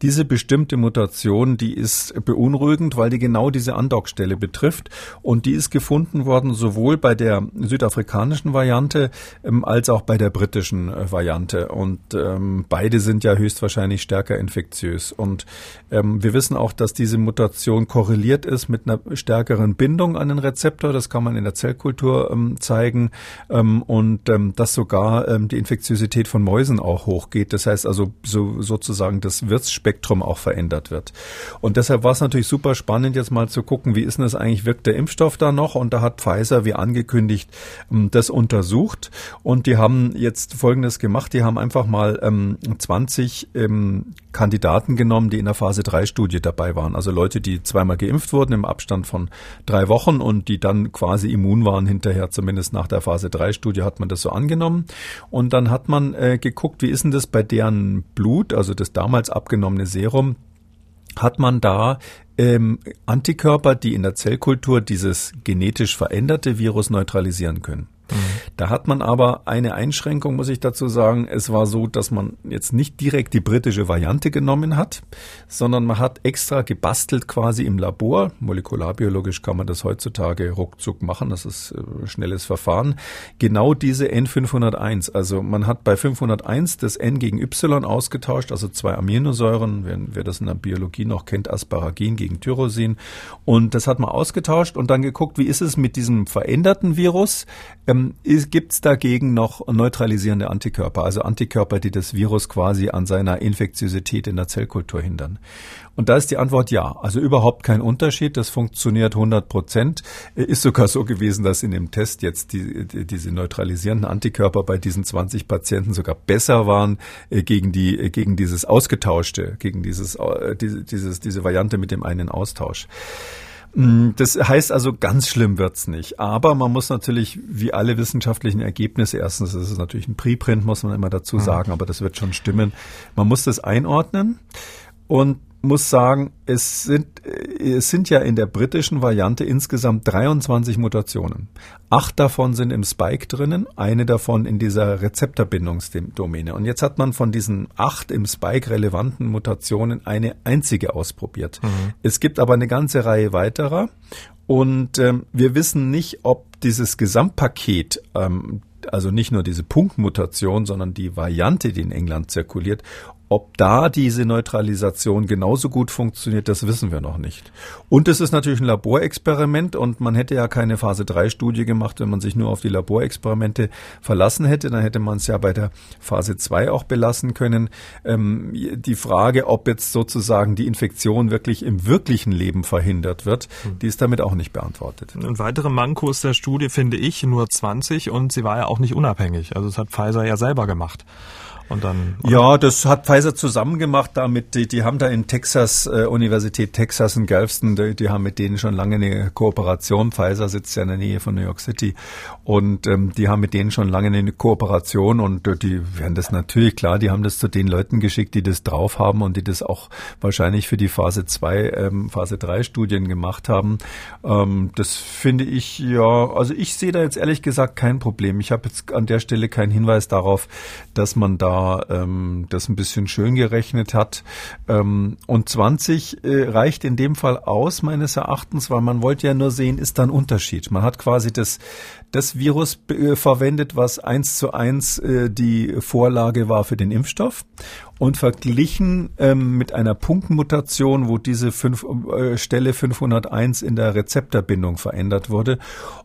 Diese bestimmte Mutation, die ist beunruhigend, weil die genau diese Andockstelle betrifft. Und die ist gefunden worden sowohl bei der südafrikanischen Variante ähm, als auch bei der britischen äh, Variante. Und ähm, beide sind ja höchstwahrscheinlich stärker infektiös. Und ähm, wir wissen auch, dass diese Mutation korreliert ist mit einer stärkeren Bindung an den Rezeptor, das kann man in der Zellkultur ähm, zeigen. Ähm, und und ähm, dass sogar ähm, die Infektiosität von Mäusen auch hochgeht. Das heißt also so, sozusagen das Wirtsspektrum auch verändert wird. Und deshalb war es natürlich super spannend, jetzt mal zu gucken, wie ist denn das eigentlich, wirkt der Impfstoff da noch? Und da hat Pfizer, wie angekündigt, ähm, das untersucht. Und die haben jetzt Folgendes gemacht. Die haben einfach mal ähm, 20 ähm, Kandidaten genommen, die in der Phase 3 Studie dabei waren. Also Leute, die zweimal geimpft wurden im Abstand von drei Wochen und die dann quasi immun waren hinterher, zumindest nach der Phase 3 Studie hat man das so angenommen. Und dann hat man äh, geguckt, wie ist denn das bei deren Blut, also das damals abgenommene Serum, hat man da ähm, Antikörper, die in der Zellkultur dieses genetisch veränderte Virus neutralisieren können. Mhm. Da hat man aber eine Einschränkung, muss ich dazu sagen. Es war so, dass man jetzt nicht direkt die britische Variante genommen hat, sondern man hat extra gebastelt quasi im Labor. Molekularbiologisch kann man das heutzutage ruckzuck machen. Das ist ein äh, schnelles Verfahren. Genau diese N501. Also man hat bei 501 das N gegen Y ausgetauscht, also zwei Aminosäuren, wer, wer das in der Biologie noch kennt, Asparagin gegen Tyrosin. Und das hat man ausgetauscht und dann geguckt, wie ist es mit diesem veränderten Virus? Ähm, Gibt es dagegen noch neutralisierende Antikörper, also Antikörper, die das Virus quasi an seiner Infektiosität in der Zellkultur hindern? Und da ist die Antwort ja. Also überhaupt kein Unterschied. Das funktioniert 100 Prozent. Ist sogar so gewesen, dass in dem Test jetzt die, die, diese neutralisierenden Antikörper bei diesen 20 Patienten sogar besser waren äh, gegen die, äh, gegen dieses ausgetauschte, gegen dieses, äh, diese, dieses, diese Variante mit dem einen Austausch. Mm, das heißt also, ganz schlimm wird's nicht. Aber man muss natürlich, wie alle wissenschaftlichen Ergebnisse, erstens ist natürlich ein Preprint, muss man immer dazu mhm. sagen, aber das wird schon stimmen. Man muss das einordnen. Und muss sagen, es sind, es sind ja in der britischen Variante insgesamt 23 Mutationen. Acht davon sind im Spike drinnen, eine davon in dieser Rezeptorbindungsdomäne. Und jetzt hat man von diesen acht im Spike relevanten Mutationen eine einzige ausprobiert. Mhm. Es gibt aber eine ganze Reihe weiterer. Und ähm, wir wissen nicht, ob dieses Gesamtpaket ähm, also nicht nur diese Punktmutation, sondern die Variante, die in England zirkuliert, ob da diese Neutralisation genauso gut funktioniert, das wissen wir noch nicht. Und es ist natürlich ein Laborexperiment und man hätte ja keine Phase 3 Studie gemacht, wenn man sich nur auf die Laborexperimente verlassen hätte. Dann hätte man es ja bei der Phase 2 auch belassen können. Ähm, die Frage, ob jetzt sozusagen die Infektion wirklich im wirklichen Leben verhindert wird, hm. die ist damit auch nicht beantwortet. Ein weiterer Mankos der Studie finde ich nur 20 und sie war ja auch nicht unabhängig. Also das hat Pfizer ja selber gemacht. Und dann, ja, das hat Pfizer zusammen gemacht damit. Die, die haben da in Texas, äh, Universität Texas in Galveston, die, die, haben mit denen schon lange eine Kooperation. Pfizer sitzt ja in der Nähe von New York City. Und ähm, die haben mit denen schon lange eine Kooperation und äh, die werden das natürlich klar, die haben das zu den Leuten geschickt, die das drauf haben und die das auch wahrscheinlich für die Phase 2, ähm, Phase 3 Studien gemacht haben. Ähm, das finde ich ja, also ich sehe da jetzt ehrlich gesagt kein Problem. Ich habe jetzt an der Stelle keinen Hinweis darauf, dass man da ähm, das ein bisschen schön gerechnet hat. Ähm, und 20 äh, reicht in dem Fall aus, meines Erachtens, weil man wollte ja nur sehen, ist da ein Unterschied. Man hat quasi das, das Virus äh, verwendet, was eins zu eins äh, die Vorlage war für den Impfstoff und verglichen ähm, mit einer Punktmutation, wo diese fünf, äh, Stelle 501 in der Rezeptorbindung verändert wurde.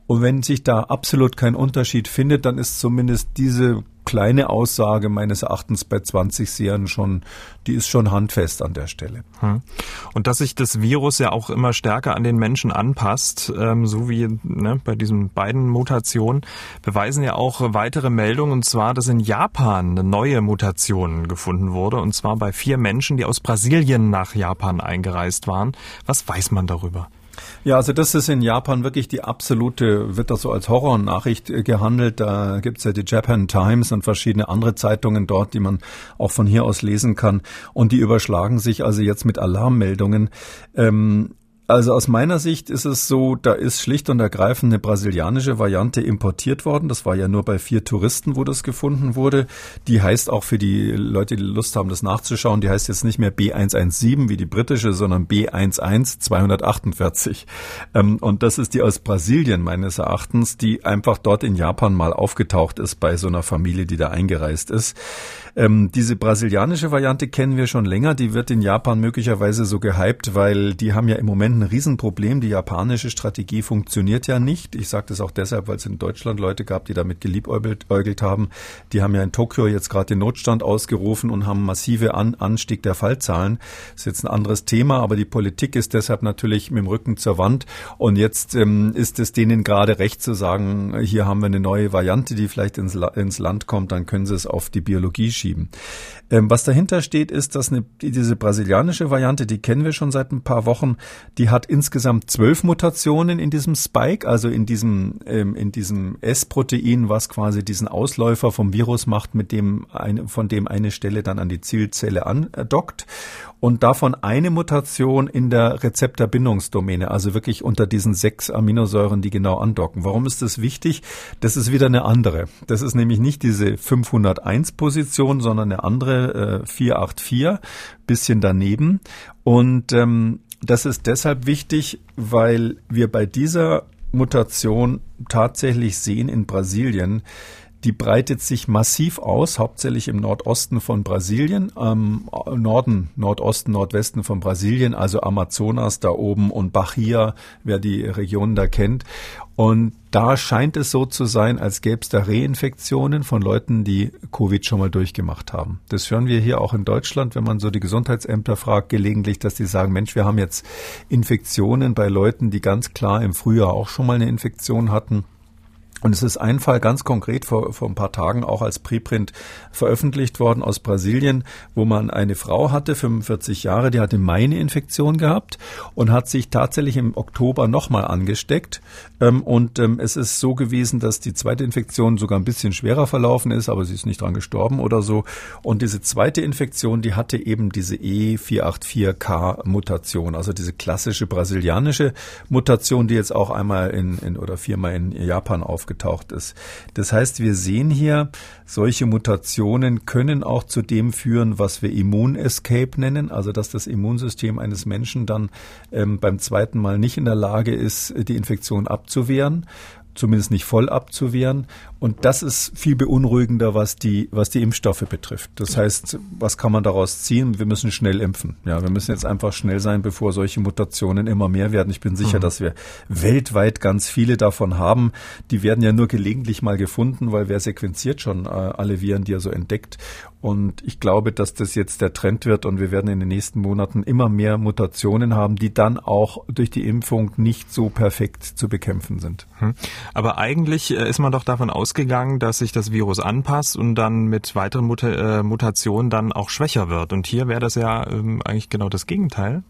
Und wenn sich da absolut kein Unterschied findet, dann ist zumindest diese kleine Aussage meines Erachtens bei 20 Serien schon, die ist schon handfest an der Stelle. Hm. Und dass sich das Virus ja auch immer stärker an den Menschen anpasst, ähm, so wie ne, bei diesen beiden Mutationen, beweisen ja auch weitere Meldungen, und zwar, dass in Japan eine neue Mutation gefunden wurde, und zwar bei vier Menschen, die aus Brasilien nach Japan eingereist waren. Was weiß man darüber? Ja, also das ist in Japan wirklich die absolute, wird das so als Horrornachricht äh, gehandelt. Da gibt's ja die Japan Times und verschiedene andere Zeitungen dort, die man auch von hier aus lesen kann. Und die überschlagen sich also jetzt mit Alarmmeldungen. Ähm, also aus meiner Sicht ist es so, da ist schlicht und ergreifend eine brasilianische Variante importiert worden. Das war ja nur bei vier Touristen, wo das gefunden wurde. Die heißt auch für die Leute, die Lust haben, das nachzuschauen, die heißt jetzt nicht mehr B117 wie die britische, sondern B11248. Ähm, und das ist die aus Brasilien meines Erachtens, die einfach dort in Japan mal aufgetaucht ist bei so einer Familie, die da eingereist ist. Ähm, diese brasilianische Variante kennen wir schon länger. Die wird in Japan möglicherweise so gehypt, weil die haben ja im Moment ein Riesenproblem. Die japanische Strategie funktioniert ja nicht. Ich sage das auch deshalb, weil es in Deutschland Leute gab, die damit geliebäugelt haben. Die haben ja in Tokio jetzt gerade den Notstand ausgerufen und haben massive An Anstieg der Fallzahlen. Das ist jetzt ein anderes Thema, aber die Politik ist deshalb natürlich mit dem Rücken zur Wand. Und jetzt ähm, ist es denen gerade recht zu sagen, hier haben wir eine neue Variante, die vielleicht ins, La ins Land kommt, dann können sie es auf die Biologie schieben. Ähm, was dahinter steht, ist, dass eine, diese brasilianische Variante, die kennen wir schon seit ein paar Wochen, die hat insgesamt zwölf Mutationen in diesem Spike, also in diesem, ähm, in diesem S-Protein, was quasi diesen Ausläufer vom Virus macht, mit dem eine, von dem eine Stelle dann an die Zielzelle andockt und davon eine Mutation in der Rezeptorbindungsdomäne, also wirklich unter diesen sechs Aminosäuren, die genau andocken. Warum ist das wichtig? Das ist wieder eine andere. Das ist nämlich nicht diese 501 Position, sondern eine andere äh, 484, bisschen daneben. Und ähm, das ist deshalb wichtig, weil wir bei dieser Mutation tatsächlich sehen in Brasilien, die breitet sich massiv aus, hauptsächlich im Nordosten von Brasilien, ähm, Norden, Nordosten, Nordwesten von Brasilien, also Amazonas da oben und Bahia, wer die Region da kennt. Und da scheint es so zu sein, als gäbe es da Reinfektionen von Leuten, die Covid schon mal durchgemacht haben. Das hören wir hier auch in Deutschland, wenn man so die Gesundheitsämter fragt, gelegentlich, dass die sagen, Mensch, wir haben jetzt Infektionen bei Leuten, die ganz klar im Frühjahr auch schon mal eine Infektion hatten. Und es ist ein Fall ganz konkret vor, vor ein paar Tagen auch als Preprint veröffentlicht worden aus Brasilien, wo man eine Frau hatte, 45 Jahre, die hatte meine Infektion gehabt und hat sich tatsächlich im Oktober nochmal angesteckt. Ähm, und ähm, es ist so gewesen, dass die zweite Infektion sogar ein bisschen schwerer verlaufen ist, aber sie ist nicht dran gestorben oder so. Und diese zweite Infektion, die hatte eben diese E484K-Mutation, also diese klassische brasilianische Mutation, die jetzt auch einmal in, in oder viermal in Japan auf aufgetaucht ist. Das heißt, wir sehen hier, solche Mutationen können auch zu dem führen, was wir Immunescape nennen, also dass das Immunsystem eines Menschen dann ähm, beim zweiten Mal nicht in der Lage ist, die Infektion abzuwehren zumindest nicht voll abzuwehren. Und das ist viel beunruhigender, was die, was die Impfstoffe betrifft. Das heißt, was kann man daraus ziehen? Wir müssen schnell impfen. Ja, wir müssen jetzt einfach schnell sein, bevor solche Mutationen immer mehr werden. Ich bin sicher, mhm. dass wir weltweit ganz viele davon haben. Die werden ja nur gelegentlich mal gefunden, weil wer sequenziert schon äh, alle Viren, die er so entdeckt. Und ich glaube, dass das jetzt der Trend wird und wir werden in den nächsten Monaten immer mehr Mutationen haben, die dann auch durch die Impfung nicht so perfekt zu bekämpfen sind. Hm. Aber eigentlich äh, ist man doch davon ausgegangen, dass sich das Virus anpasst und dann mit weiteren äh, Mutationen dann auch schwächer wird. Und hier wäre das ja ähm, eigentlich genau das Gegenteil.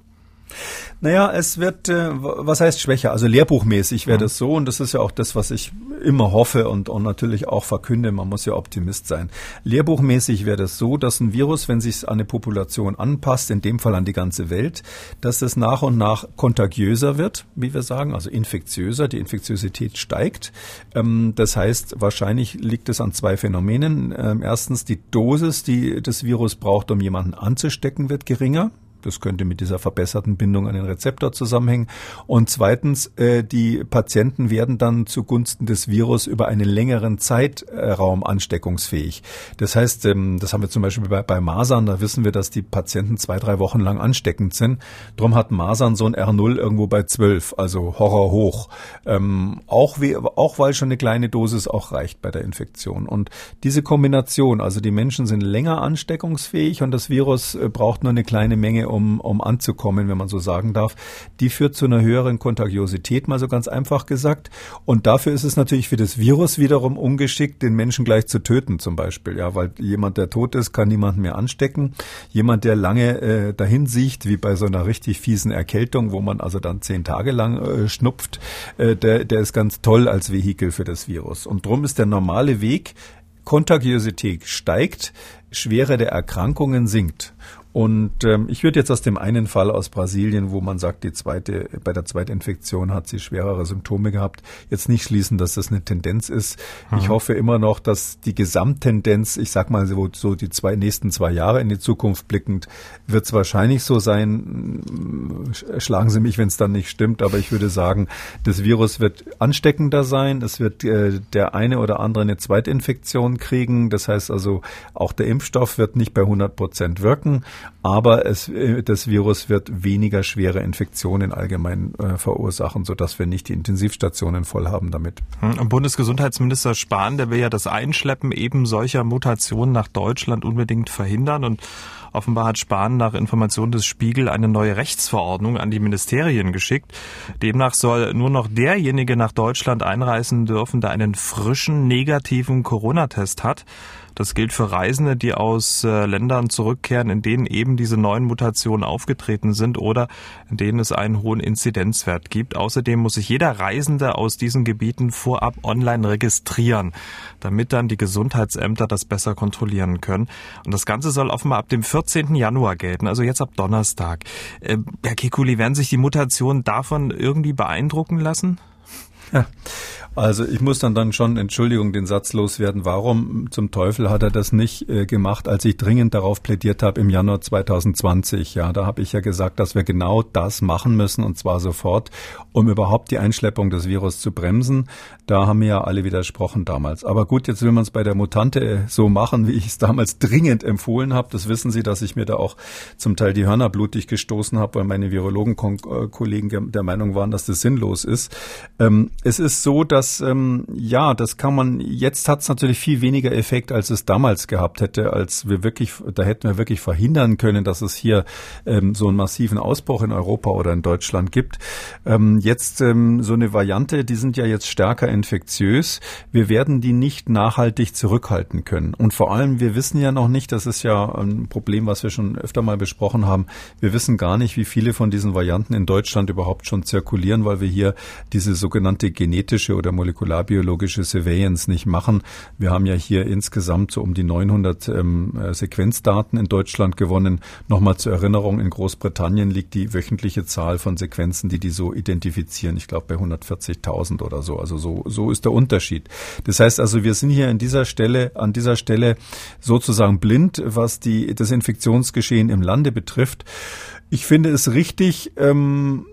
Naja, es wird, äh, was heißt schwächer? Also lehrbuchmäßig wäre mhm. das so und das ist ja auch das, was ich immer hoffe und, und natürlich auch verkünde. Man muss ja Optimist sein. Lehrbuchmäßig wäre das so, dass ein Virus, wenn sich an eine Population anpasst, in dem Fall an die ganze Welt, dass es nach und nach kontagiöser wird, wie wir sagen, also infektiöser. Die Infektiosität steigt. Ähm, das heißt, wahrscheinlich liegt es an zwei Phänomenen. Ähm, erstens, die Dosis, die das Virus braucht, um jemanden anzustecken, wird geringer. Das könnte mit dieser verbesserten Bindung an den Rezeptor zusammenhängen. Und zweitens, äh, die Patienten werden dann zugunsten des Virus über einen längeren Zeitraum ansteckungsfähig. Das heißt, ähm, das haben wir zum Beispiel bei, bei Masern, da wissen wir, dass die Patienten zwei, drei Wochen lang ansteckend sind. Drum hat Masern so ein R0 irgendwo bei 12, also Horror hoch. Ähm, auch, wie, auch weil schon eine kleine Dosis auch reicht bei der Infektion. Und diese Kombination, also die Menschen sind länger ansteckungsfähig und das Virus äh, braucht nur eine kleine Menge, um, um anzukommen, wenn man so sagen darf, die führt zu einer höheren Kontagiosität, mal so ganz einfach gesagt. Und dafür ist es natürlich für das Virus wiederum ungeschickt, den Menschen gleich zu töten zum Beispiel, ja, weil jemand, der tot ist, kann niemanden mehr anstecken. Jemand, der lange äh, dahin sieht, wie bei so einer richtig fiesen Erkältung, wo man also dann zehn Tage lang äh, schnupft, äh, der, der ist ganz toll als Vehikel für das Virus. Und drum ist der normale Weg, Kontagiosität steigt, Schwere der Erkrankungen sinkt. Und ähm, ich würde jetzt aus dem einen Fall aus Brasilien, wo man sagt, die zweite, bei der zweiten Infektion hat sie schwerere Symptome gehabt, jetzt nicht schließen, dass das eine Tendenz ist. Mhm. Ich hoffe immer noch, dass die Gesamttendenz, ich sag mal so, so die zwei nächsten zwei Jahre in die Zukunft blickend, wird es wahrscheinlich so sein. Schlagen Sie mich, wenn es dann nicht stimmt, aber ich würde sagen, das Virus wird ansteckender sein. Es wird äh, der eine oder andere eine Zweitinfektion kriegen. Das heißt also, auch der Impfstoff wird nicht bei 100 Prozent wirken aber es, äh, das Virus wird weniger schwere Infektionen allgemein äh, verursachen, sodass wir nicht die Intensivstationen voll haben damit. Hm, Bundesgesundheitsminister Spahn, der will ja das Einschleppen eben solcher Mutationen nach Deutschland unbedingt verhindern und Offenbar hat Spahn nach Information des Spiegel eine neue Rechtsverordnung an die Ministerien geschickt. Demnach soll nur noch derjenige nach Deutschland einreisen dürfen, der einen frischen negativen Corona-Test hat. Das gilt für Reisende, die aus äh, Ländern zurückkehren, in denen eben diese neuen Mutationen aufgetreten sind oder in denen es einen hohen Inzidenzwert gibt. Außerdem muss sich jeder Reisende aus diesen Gebieten vorab online registrieren, damit dann die Gesundheitsämter das besser kontrollieren können. Und das Ganze soll offenbar ab dem 14. Januar gelten, also jetzt ab Donnerstag. Äh, Herr Kekuli, werden sich die Mutationen davon irgendwie beeindrucken lassen? Ja. Also ich muss dann dann schon, Entschuldigung, den Satz loswerden. Warum zum Teufel hat er das nicht äh, gemacht, als ich dringend darauf plädiert habe im Januar 2020? Ja, da habe ich ja gesagt, dass wir genau das machen müssen und zwar sofort, um überhaupt die Einschleppung des Virus zu bremsen. Da haben mir ja alle widersprochen damals. Aber gut, jetzt will man es bei der Mutante äh, so machen, wie ich es damals dringend empfohlen habe. Das wissen Sie, dass ich mir da auch zum Teil die Hörner blutig gestoßen habe, weil meine Virologen-Kollegen der Meinung waren, dass das sinnlos ist. Ähm, es ist so, dass das, ähm, ja, das kann man, jetzt hat es natürlich viel weniger Effekt, als es damals gehabt hätte, als wir wirklich, da hätten wir wirklich verhindern können, dass es hier ähm, so einen massiven Ausbruch in Europa oder in Deutschland gibt. Ähm, jetzt ähm, so eine Variante, die sind ja jetzt stärker infektiös. Wir werden die nicht nachhaltig zurückhalten können. Und vor allem, wir wissen ja noch nicht, das ist ja ein Problem, was wir schon öfter mal besprochen haben, wir wissen gar nicht, wie viele von diesen Varianten in Deutschland überhaupt schon zirkulieren, weil wir hier diese sogenannte genetische oder molekularbiologische Surveillance nicht machen. Wir haben ja hier insgesamt so um die 900 ähm, äh, Sequenzdaten in Deutschland gewonnen. Nochmal zur Erinnerung, in Großbritannien liegt die wöchentliche Zahl von Sequenzen, die die so identifizieren, ich glaube bei 140.000 oder so. Also so, so ist der Unterschied. Das heißt also, wir sind hier an dieser Stelle, an dieser Stelle sozusagen blind, was die, das Infektionsgeschehen im Lande betrifft. Ich finde es richtig, ähm,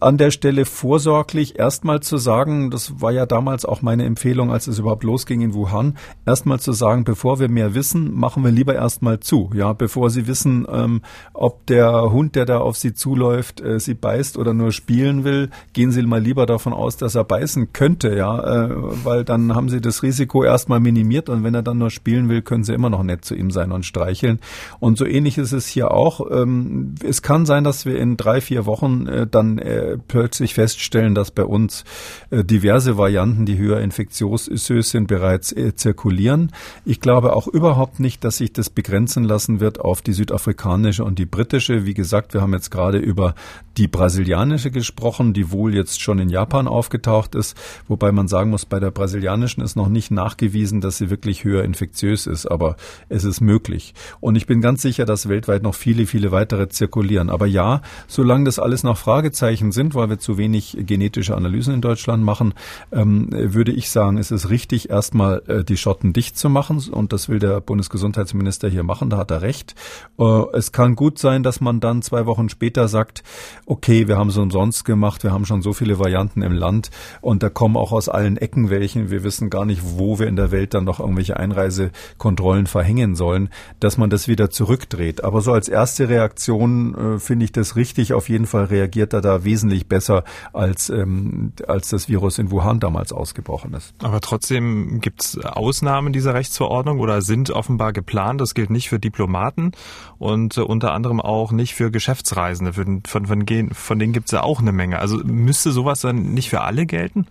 an der Stelle vorsorglich erstmal zu sagen, das war ja damals auch meine Empfehlung, als es überhaupt losging in Wuhan, erstmal zu sagen, bevor wir mehr wissen, machen wir lieber erstmal zu. Ja, bevor Sie wissen, ähm, ob der Hund, der da auf Sie zuläuft, äh, Sie beißt oder nur spielen will, gehen Sie mal lieber davon aus, dass er beißen könnte, ja, äh, weil dann haben Sie das Risiko erstmal minimiert und wenn er dann nur spielen will, können Sie immer noch nett zu ihm sein und streicheln. Und so ähnlich ist es hier auch. Ähm, es kann sein, dass wir in drei, vier Wochen äh, dann äh, plötzlich feststellen, dass bei uns äh, diverse Varianten, die höher infektiös sind, bereits äh, zirkulieren. Ich glaube auch überhaupt nicht, dass sich das begrenzen lassen wird auf die südafrikanische und die britische. Wie gesagt, wir haben jetzt gerade über die brasilianische gesprochen, die wohl jetzt schon in Japan aufgetaucht ist, wobei man sagen muss, bei der brasilianischen ist noch nicht nachgewiesen, dass sie wirklich höher infektiös ist, aber es ist möglich. Und ich bin ganz sicher, dass weltweit noch viele, viele weitere zirkulieren. Aber ja, solange das alles noch Fragezeichen sind, weil wir zu wenig genetische Analysen in Deutschland machen, ähm, würde ich sagen, es ist richtig, erstmal äh, die Schotten dicht zu machen. Und das will der Bundesgesundheitsminister hier machen, da hat er recht. Äh, es kann gut sein, dass man dann zwei Wochen später sagt, okay, wir haben es umsonst gemacht, wir haben schon so viele Varianten im Land und da kommen auch aus allen Ecken welchen. Wir wissen gar nicht, wo wir in der Welt dann noch irgendwelche Einreisekontrollen verhängen sollen, dass man das wieder zurückdreht. Aber so als erste Reaktion äh, finde ich das richtig. Auf jeden Fall reagiert er da wesentlich besser, als, ähm, als das Virus in Wuhan damals ausgebrochen ist. Aber trotzdem gibt es Ausnahmen dieser Rechtsverordnung oder sind offenbar geplant. Das gilt nicht für Diplomaten und äh, unter anderem auch nicht für Geschäftsreisende. Für, von, von, von denen gibt es ja auch eine Menge. Also müsste sowas dann nicht für alle gelten?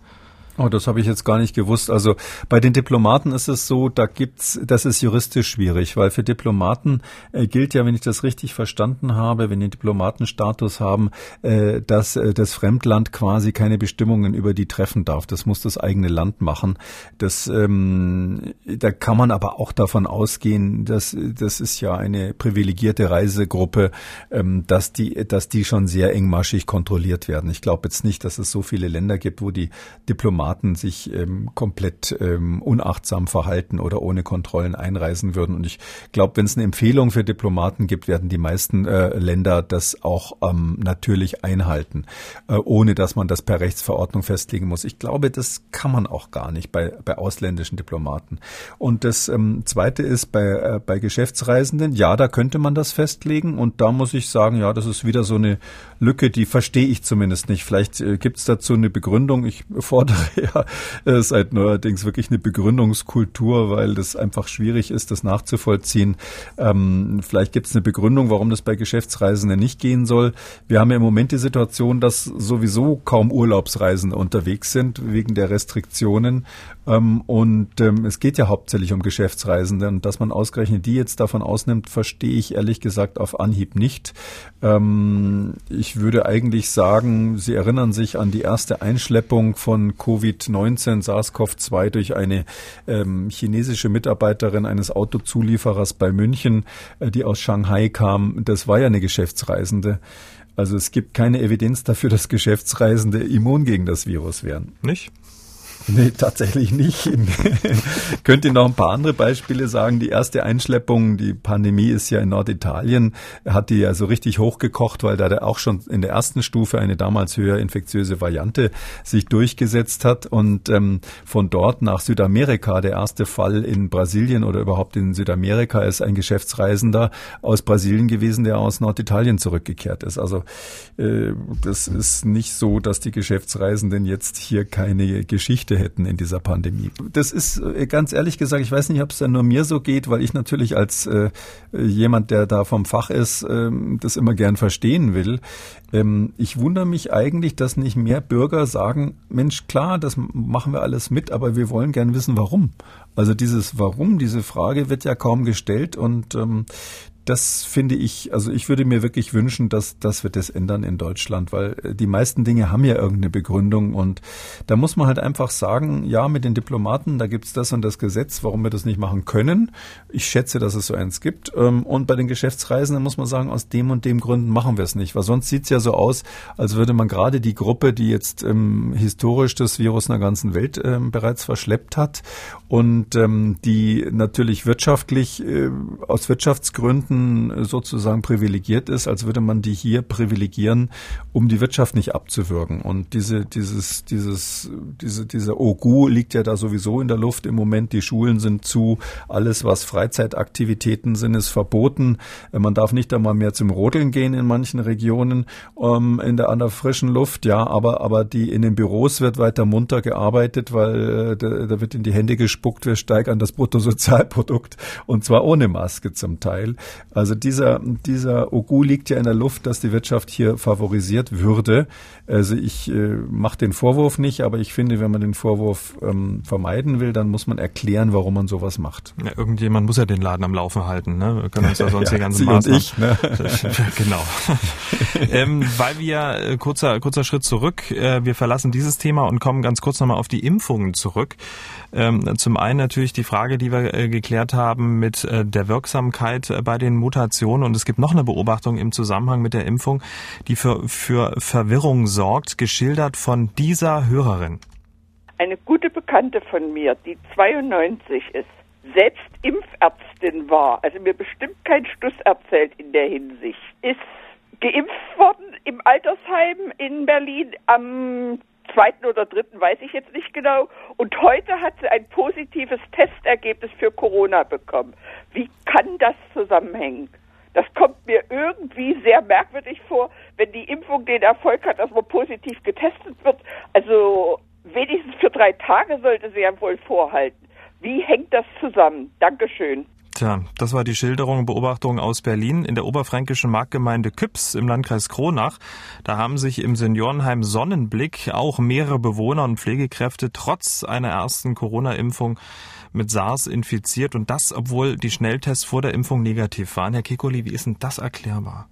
Oh, das habe ich jetzt gar nicht gewusst. Also bei den Diplomaten ist es so, da gibt's, das ist juristisch schwierig, weil für Diplomaten äh, gilt ja, wenn ich das richtig verstanden habe, wenn die Diplomatenstatus haben, äh, dass äh, das Fremdland quasi keine Bestimmungen über die treffen darf. Das muss das eigene Land machen. Das, ähm, da kann man aber auch davon ausgehen, dass das ist ja eine privilegierte Reisegruppe, ähm, dass die, dass die schon sehr engmaschig kontrolliert werden. Ich glaube jetzt nicht, dass es so viele Länder gibt, wo die Diplomaten Diplomaten sich ähm, komplett ähm, unachtsam verhalten oder ohne Kontrollen einreisen würden. Und ich glaube, wenn es eine Empfehlung für Diplomaten gibt, werden die meisten äh, Länder das auch ähm, natürlich einhalten, äh, ohne dass man das per Rechtsverordnung festlegen muss. Ich glaube, das kann man auch gar nicht bei, bei ausländischen Diplomaten. Und das ähm, Zweite ist bei, äh, bei Geschäftsreisenden, ja, da könnte man das festlegen. Und da muss ich sagen, ja, das ist wieder so eine Lücke, die verstehe ich zumindest nicht. Vielleicht äh, gibt es dazu eine Begründung. Ich fordere ja äh, seit neuerdings wirklich eine Begründungskultur, weil das einfach schwierig ist, das nachzuvollziehen. Ähm, vielleicht gibt es eine Begründung, warum das bei Geschäftsreisenden nicht gehen soll. Wir haben ja im Moment die Situation, dass sowieso kaum Urlaubsreisende unterwegs sind wegen der Restriktionen. Ähm, und ähm, es geht ja hauptsächlich um Geschäftsreisende. Und dass man ausgerechnet die jetzt davon ausnimmt, verstehe ich ehrlich gesagt auf Anhieb nicht. Ähm, ich würde eigentlich sagen, Sie erinnern sich an die erste Einschleppung von Covid-19 SARS-CoV-2 durch eine ähm, chinesische Mitarbeiterin eines Autozulieferers bei München, äh, die aus Shanghai kam. Das war ja eine Geschäftsreisende. Also es gibt keine Evidenz dafür, dass Geschäftsreisende immun gegen das Virus wären. Nicht? Nee, tatsächlich nicht. Könnt ihr noch ein paar andere Beispiele sagen? Die erste Einschleppung, die Pandemie ist ja in Norditalien, hat die ja so richtig hochgekocht, weil da auch schon in der ersten Stufe eine damals höher infektiöse Variante sich durchgesetzt hat und ähm, von dort nach Südamerika, der erste Fall in Brasilien oder überhaupt in Südamerika ist ein Geschäftsreisender aus Brasilien gewesen, der aus Norditalien zurückgekehrt ist. Also äh, das ist nicht so, dass die Geschäftsreisenden jetzt hier keine Geschichte hätten in dieser Pandemie. Das ist äh, ganz ehrlich gesagt, ich weiß nicht, ob es dann nur mir so geht, weil ich natürlich als äh, jemand, der da vom Fach ist, äh, das immer gern verstehen will. Ähm, ich wundere mich eigentlich, dass nicht mehr Bürger sagen, Mensch, klar, das machen wir alles mit, aber wir wollen gern wissen, warum. Also dieses Warum, diese Frage wird ja kaum gestellt und ähm, das finde ich, also ich würde mir wirklich wünschen, dass, dass wir das ändern in Deutschland, weil äh, die meisten Dinge haben ja irgendeine Begründung und da muss man halt einfach sagen, ja, mit den Diplomaten, da gibt's das und das Gesetz, warum wir das nicht machen können. Ich schätze, dass es so eins gibt. Ähm, und bei den Geschäftsreisenden muss man sagen, aus dem und dem Gründen machen wir es nicht, weil sonst sieht's ja so aus, als würde man gerade die Gruppe, die jetzt ähm, historisch das Virus in der ganzen Welt ähm, bereits verschleppt hat und ähm, die natürlich wirtschaftlich äh, aus Wirtschaftsgründen sozusagen privilegiert ist, als würde man die hier privilegieren, um die Wirtschaft nicht abzuwürgen. Und diese, dieses, dieses, diese, dieser Ogu liegt ja da sowieso in der Luft im Moment. Die Schulen sind zu, alles was Freizeitaktivitäten sind, ist verboten. Man darf nicht einmal mehr zum Rodeln gehen in manchen Regionen ähm, in der an der frischen Luft. Ja, aber aber die in den Büros wird weiter munter gearbeitet, weil äh, da, da wird in die Hände gespuckt, wir steigern das Bruttosozialprodukt und zwar ohne Maske zum Teil. Also dieser, dieser Ogu liegt ja in der Luft, dass die Wirtschaft hier favorisiert würde. Also ich äh, mache den Vorwurf nicht, aber ich finde, wenn man den Vorwurf ähm, vermeiden will, dann muss man erklären, warum man sowas macht. Ja, irgendjemand muss ja den Laden am Laufen halten. Ne? Wir können uns ja sonst ja, die ganzen Sie Maßnahmen... Und ich, ne? genau. ähm, weil wir, äh, kurzer, kurzer Schritt zurück, äh, wir verlassen dieses Thema und kommen ganz kurz nochmal auf die Impfungen zurück. Ähm, zum einen natürlich die Frage, die wir äh, geklärt haben mit äh, der Wirksamkeit äh, bei den Mutationen. Und es gibt noch eine Beobachtung im Zusammenhang mit der Impfung, die für, für Verwirrung sorgt, geschildert von dieser Hörerin. Eine gute Bekannte von mir, die 92 ist, selbst Impfärztin war, also mir bestimmt kein Stuss erzählt in der Hinsicht, ist geimpft worden im Altersheim in Berlin am zweiten oder dritten, weiß ich jetzt nicht genau. Und heute hat sie ein positives Testergebnis für Corona bekommen. Wie kann das zusammenhängen? Das kommt mir irgendwie sehr merkwürdig vor, wenn die Impfung den Erfolg hat, dass man positiv getestet wird. Also wenigstens für drei Tage sollte sie ja wohl vorhalten. Wie hängt das zusammen? Dankeschön. Tja, das war die Schilderung und Beobachtung aus Berlin in der oberfränkischen Marktgemeinde Küps im Landkreis Kronach. Da haben sich im Seniorenheim Sonnenblick auch mehrere Bewohner und Pflegekräfte trotz einer ersten Corona-Impfung mit SARS infiziert und das, obwohl die Schnelltests vor der Impfung negativ waren. Herr Kekoli, wie ist denn das erklärbar?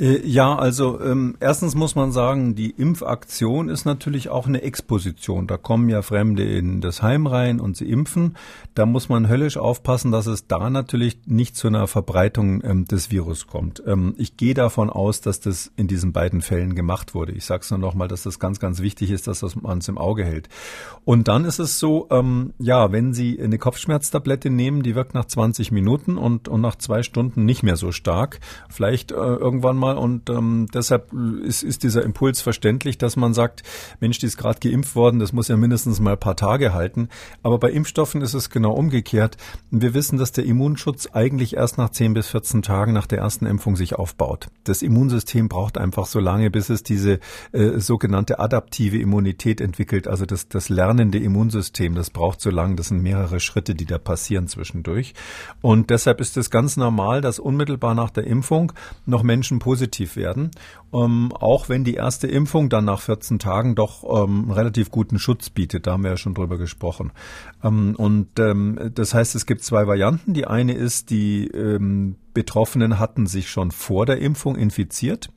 Äh, ja, also ähm, erstens muss man sagen, die Impfaktion ist natürlich auch eine Exposition. Da kommen ja Fremde in das Heim rein und sie impfen. Da muss man höllisch aufpassen, dass es da natürlich nicht zu einer Verbreitung ähm, des Virus kommt. Ähm, ich gehe davon aus, dass das in diesen beiden Fällen gemacht wurde. Ich sage es nur nochmal, dass das ganz, ganz wichtig ist, dass das man es im Auge hält. Und dann ist es so, ähm, ja, wenn Sie eine Kopfschmerztablette nehmen, die wirkt nach 20 Minuten und, und nach zwei Stunden nicht mehr so stark. Vielleicht äh, irgendwann mal mal und ähm, deshalb ist, ist dieser Impuls verständlich, dass man sagt, Mensch, die ist gerade geimpft worden, das muss ja mindestens mal ein paar Tage halten. Aber bei Impfstoffen ist es genau umgekehrt. Wir wissen, dass der Immunschutz eigentlich erst nach 10 bis 14 Tagen nach der ersten Impfung sich aufbaut. Das Immunsystem braucht einfach so lange, bis es diese äh, sogenannte adaptive Immunität entwickelt, also das, das lernende Immunsystem. Das braucht so lange, das sind mehrere Schritte, die da passieren zwischendurch. Und deshalb ist es ganz normal, dass unmittelbar nach der Impfung noch Menschen positiv positiv werden, ähm, auch wenn die erste Impfung dann nach 14 Tagen doch ähm, einen relativ guten Schutz bietet. Da haben wir ja schon drüber gesprochen. Ähm, und ähm, das heißt, es gibt zwei Varianten. Die eine ist, die ähm, Betroffenen hatten sich schon vor der Impfung infiziert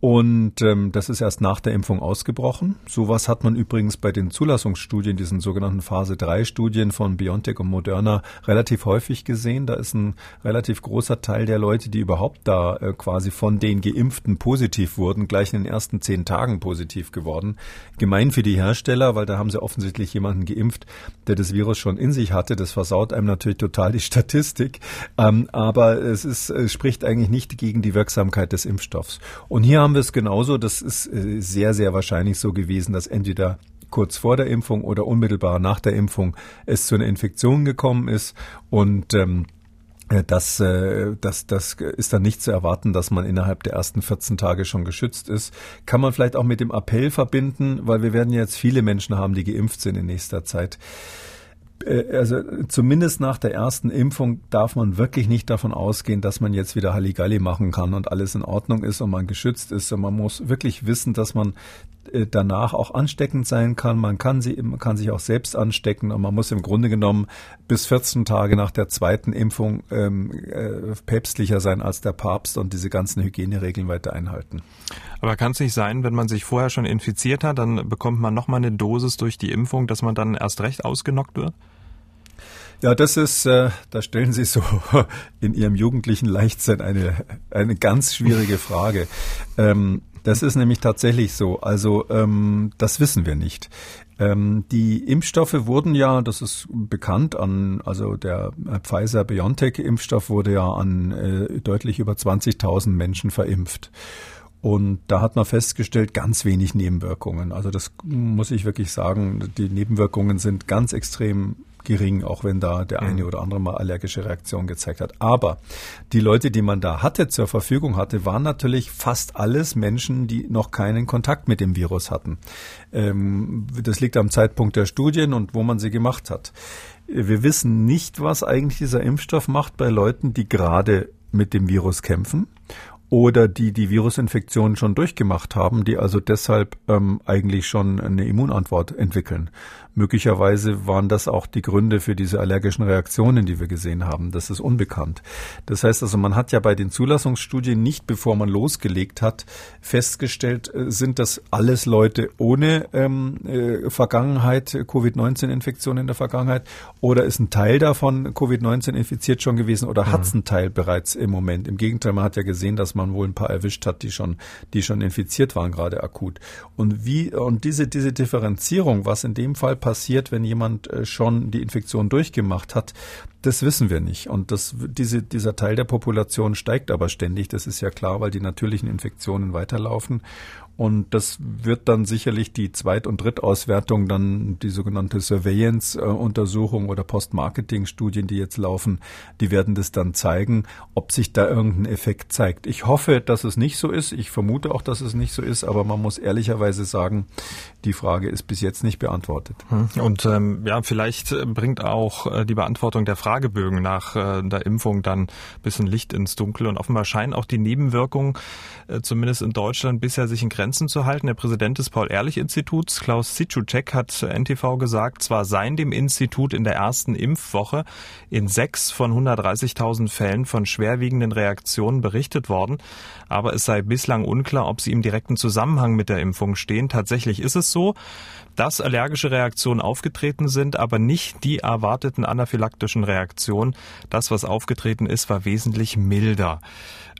und ähm, das ist erst nach der Impfung ausgebrochen. Sowas hat man übrigens bei den Zulassungsstudien, diesen sogenannten Phase 3 Studien von BioNTech und Moderna relativ häufig gesehen. Da ist ein relativ großer Teil der Leute, die überhaupt da äh, quasi von den Geimpften positiv wurden, gleich in den ersten zehn Tagen positiv geworden. Gemein für die Hersteller, weil da haben sie offensichtlich jemanden geimpft, der das Virus schon in sich hatte. Das versaut einem natürlich total die Statistik. Ähm, aber es ist, es spricht eigentlich nicht gegen die Wirksamkeit des Impfstoffs. Und hier haben haben wir es genauso. Das ist äh, sehr, sehr wahrscheinlich so gewesen, dass entweder kurz vor der Impfung oder unmittelbar nach der Impfung es zu einer Infektion gekommen ist und ähm, äh, das, äh, das, das ist dann nicht zu erwarten, dass man innerhalb der ersten 14 Tage schon geschützt ist. Kann man vielleicht auch mit dem Appell verbinden, weil wir werden jetzt viele Menschen haben, die geimpft sind in nächster Zeit. Äh, also zumindest nach der ersten Impfung darf man wirklich nicht davon ausgehen, dass man jetzt wieder Halligalli machen kann und alles in Ordnung ist und man geschützt ist. Und man muss wirklich wissen, dass man danach auch ansteckend sein kann. Man kann sie, man kann sich auch selbst anstecken und man muss im Grunde genommen bis 14 Tage nach der zweiten Impfung ähm, äh, päpstlicher sein als der Papst und diese ganzen Hygieneregeln weiter einhalten. Aber kann es nicht sein, wenn man sich vorher schon infiziert hat, dann bekommt man nochmal eine Dosis durch die Impfung, dass man dann erst recht ausgenockt wird? Ja, das ist, äh, da stellen Sie so in Ihrem jugendlichen Leichtsinn eine, eine ganz schwierige Frage. Ähm, das ist nämlich tatsächlich so. Also ähm, das wissen wir nicht. Ähm, die Impfstoffe wurden ja, das ist bekannt, an also der Pfizer-BioNTech-Impfstoff wurde ja an äh, deutlich über 20.000 Menschen verimpft. Und da hat man festgestellt, ganz wenig Nebenwirkungen. Also das muss ich wirklich sagen, die Nebenwirkungen sind ganz extrem gering, auch wenn da der eine mhm. oder andere mal allergische Reaktion gezeigt hat. Aber die Leute, die man da hatte, zur Verfügung hatte, waren natürlich fast alles Menschen, die noch keinen Kontakt mit dem Virus hatten. Ähm, das liegt am Zeitpunkt der Studien und wo man sie gemacht hat. Wir wissen nicht, was eigentlich dieser Impfstoff macht bei Leuten, die gerade mit dem Virus kämpfen oder die die Virusinfektion schon durchgemacht haben, die also deshalb ähm, eigentlich schon eine Immunantwort entwickeln. Möglicherweise waren das auch die Gründe für diese allergischen Reaktionen, die wir gesehen haben. Das ist unbekannt. Das heißt also, man hat ja bei den Zulassungsstudien nicht, bevor man losgelegt hat, festgestellt, äh, sind das alles Leute ohne ähm, äh, Vergangenheit, Covid-19-Infektion in der Vergangenheit, oder ist ein Teil davon Covid-19 infiziert schon gewesen oder mhm. hat es ein Teil bereits im Moment? Im Gegenteil, man hat ja gesehen, dass man wohl ein paar erwischt hat, die schon, die schon infiziert waren, gerade akut. Und wie, und diese, diese Differenzierung, was in dem Fall passiert, wenn jemand äh, schon die Infektion durchgemacht hat, das wissen wir nicht. Und das, diese, dieser Teil der Population steigt aber ständig. Das ist ja klar, weil die natürlichen Infektionen weiterlaufen. Und das wird dann sicherlich die Zweit- und Drittauswertung, dann die sogenannte Surveillance-Untersuchung oder Post-Marketing-Studien, die jetzt laufen, die werden das dann zeigen, ob sich da irgendein Effekt zeigt. Ich hoffe, dass es nicht so ist. Ich vermute auch, dass es nicht so ist, aber man muss ehrlicherweise sagen, die Frage ist bis jetzt nicht beantwortet. Hm. Und ähm, ja, vielleicht bringt auch äh, die Beantwortung der Fragebögen nach äh, der Impfung dann ein bisschen Licht ins Dunkel. Und offenbar scheinen auch die Nebenwirkungen, äh, zumindest in Deutschland, bisher sich in Grenzen zu halten. Der Präsident des Paul-Ehrlich-Instituts, Klaus Sitschutschek, hat NTV gesagt, zwar seien dem Institut in der ersten Impfwoche in sechs von 130.000 Fällen von schwerwiegenden Reaktionen berichtet worden, aber es sei bislang unklar, ob sie im direkten Zusammenhang mit der Impfung stehen. Tatsächlich ist es so, dass allergische Reaktionen aufgetreten sind, aber nicht die erwarteten anaphylaktischen Reaktionen. Das, was aufgetreten ist, war wesentlich milder.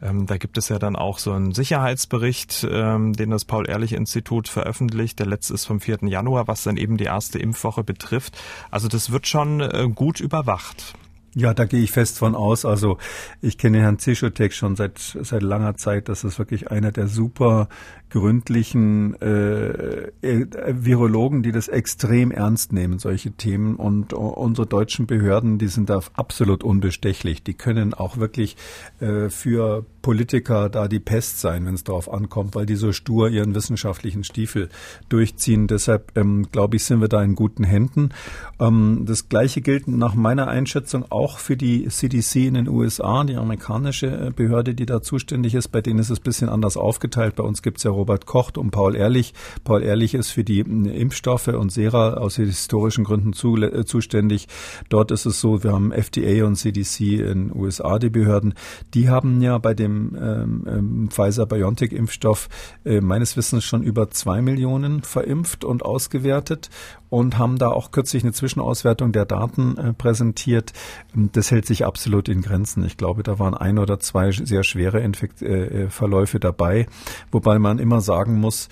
Ähm, da gibt es ja dann auch so einen Sicherheitsbericht, ähm, den das Paul-Ehrlich-Institut veröffentlicht. Der letzte ist vom 4. Januar, was dann eben die erste Impfwoche betrifft. Also das wird schon äh, gut überwacht. Ja, da gehe ich fest von aus. Also ich kenne Herrn Zischotek schon seit seit langer Zeit. Das ist wirklich einer der super gründlichen äh, äh, Virologen, die das extrem ernst nehmen, solche Themen. Und unsere deutschen Behörden, die sind da absolut unbestechlich. Die können auch wirklich äh, für Politiker da die Pest sein, wenn es darauf ankommt, weil die so stur ihren wissenschaftlichen Stiefel durchziehen. Deshalb ähm, glaube ich, sind wir da in guten Händen. Ähm, das Gleiche gilt nach meiner Einschätzung auch für die CDC in den USA, die amerikanische äh, Behörde, die da zuständig ist. Bei denen ist es ein bisschen anders aufgeteilt. Bei uns gibt es ja Robert Koch und Paul Ehrlich. Paul Ehrlich ist für die Impfstoffe und Sera aus historischen Gründen zu, äh, zuständig. Dort ist es so, wir haben FDA und CDC in USA, die Behörden. Die haben ja bei dem dem ähm, ähm, Pfizer-BioNTech-Impfstoff äh, meines Wissens schon über zwei Millionen verimpft und ausgewertet und haben da auch kürzlich eine Zwischenauswertung der Daten äh, präsentiert. Das hält sich absolut in Grenzen. Ich glaube, da waren ein oder zwei sehr schwere Infekt äh, äh Verläufe dabei, wobei man immer sagen muss,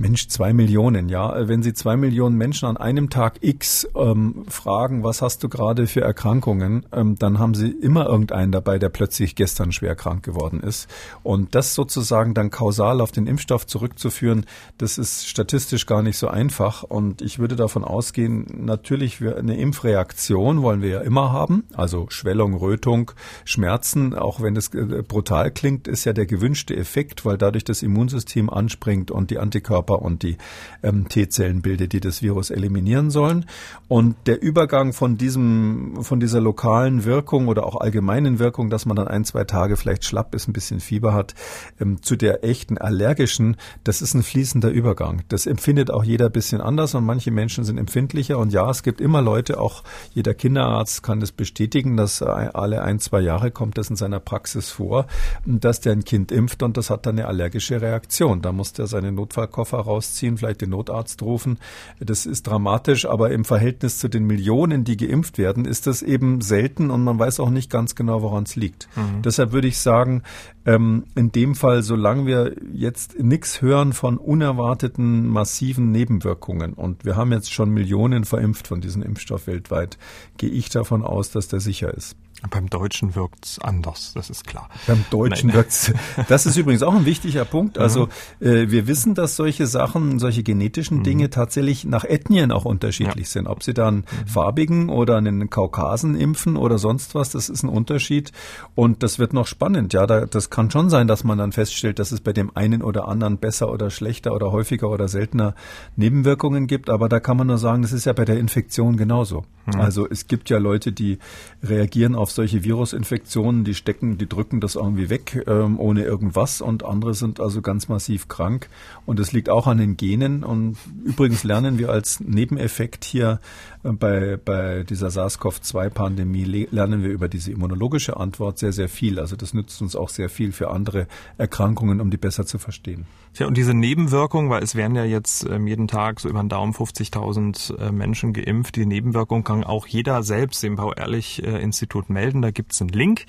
Mensch, zwei Millionen, ja. Wenn Sie zwei Millionen Menschen an einem Tag X ähm, fragen, was hast du gerade für Erkrankungen, ähm, dann haben Sie immer irgendeinen dabei, der plötzlich gestern schwer krank geworden ist. Und das sozusagen dann kausal auf den Impfstoff zurückzuführen, das ist statistisch gar nicht so einfach. Und ich würde davon ausgehen, natürlich eine Impfreaktion wollen wir ja immer haben, also Schwellung, Rötung, Schmerzen, auch wenn das äh, brutal klingt, ist ja der gewünschte Effekt, weil dadurch das Immunsystem anspringt und die Antikörper Körper und die ähm, T-Zellen bildet, die das Virus eliminieren sollen. Und der Übergang von diesem, von dieser lokalen Wirkung oder auch allgemeinen Wirkung, dass man dann ein, zwei Tage vielleicht schlapp ist, ein bisschen Fieber hat, ähm, zu der echten allergischen, das ist ein fließender Übergang. Das empfindet auch jeder ein bisschen anders und manche Menschen sind empfindlicher. Und ja, es gibt immer Leute, auch jeder Kinderarzt kann das bestätigen, dass alle ein, zwei Jahre kommt das in seiner Praxis vor, dass der ein Kind impft und das hat dann eine allergische Reaktion. Da muss der seine Notfallkoffer rausziehen, vielleicht den Notarzt rufen. Das ist dramatisch, aber im Verhältnis zu den Millionen, die geimpft werden, ist das eben selten und man weiß auch nicht ganz genau, woran es liegt. Mhm. Deshalb würde ich sagen, ähm, in dem Fall, solange wir jetzt nichts hören von unerwarteten massiven Nebenwirkungen und wir haben jetzt schon Millionen verimpft von diesem Impfstoff weltweit, gehe ich davon aus, dass der sicher ist. Beim Deutschen wirkt's anders, das ist klar. Beim Deutschen Nein. wirkt's. Das ist übrigens auch ein wichtiger Punkt. Also äh, wir wissen, dass solche Sachen, solche genetischen mhm. Dinge tatsächlich nach Ethnien auch unterschiedlich ja. sind. Ob sie dann mhm. farbigen oder einen Kaukasen impfen oder sonst was, das ist ein Unterschied. Und das wird noch spannend. Ja, da, das kann schon sein, dass man dann feststellt, dass es bei dem einen oder anderen besser oder schlechter oder häufiger oder seltener Nebenwirkungen gibt. Aber da kann man nur sagen, das ist ja bei der Infektion genauso. Mhm. Also es gibt ja Leute, die reagieren auf auf solche Virusinfektionen, die stecken, die drücken das irgendwie weg ähm, ohne irgendwas. Und andere sind also ganz massiv krank. Und es liegt auch an den Genen. Und übrigens lernen wir als Nebeneffekt hier bei, bei dieser SARS-CoV-2-Pandemie lernen wir über diese immunologische Antwort sehr, sehr viel. Also das nützt uns auch sehr viel für andere Erkrankungen, um die besser zu verstehen. Ja, und diese Nebenwirkung, weil es werden ja jetzt ähm, jeden Tag so über den Daumen 50.000 äh, Menschen geimpft, die Nebenwirkung kann auch jeder selbst im Paul-Ehrlich-Institut melden. Da gibt's einen Link,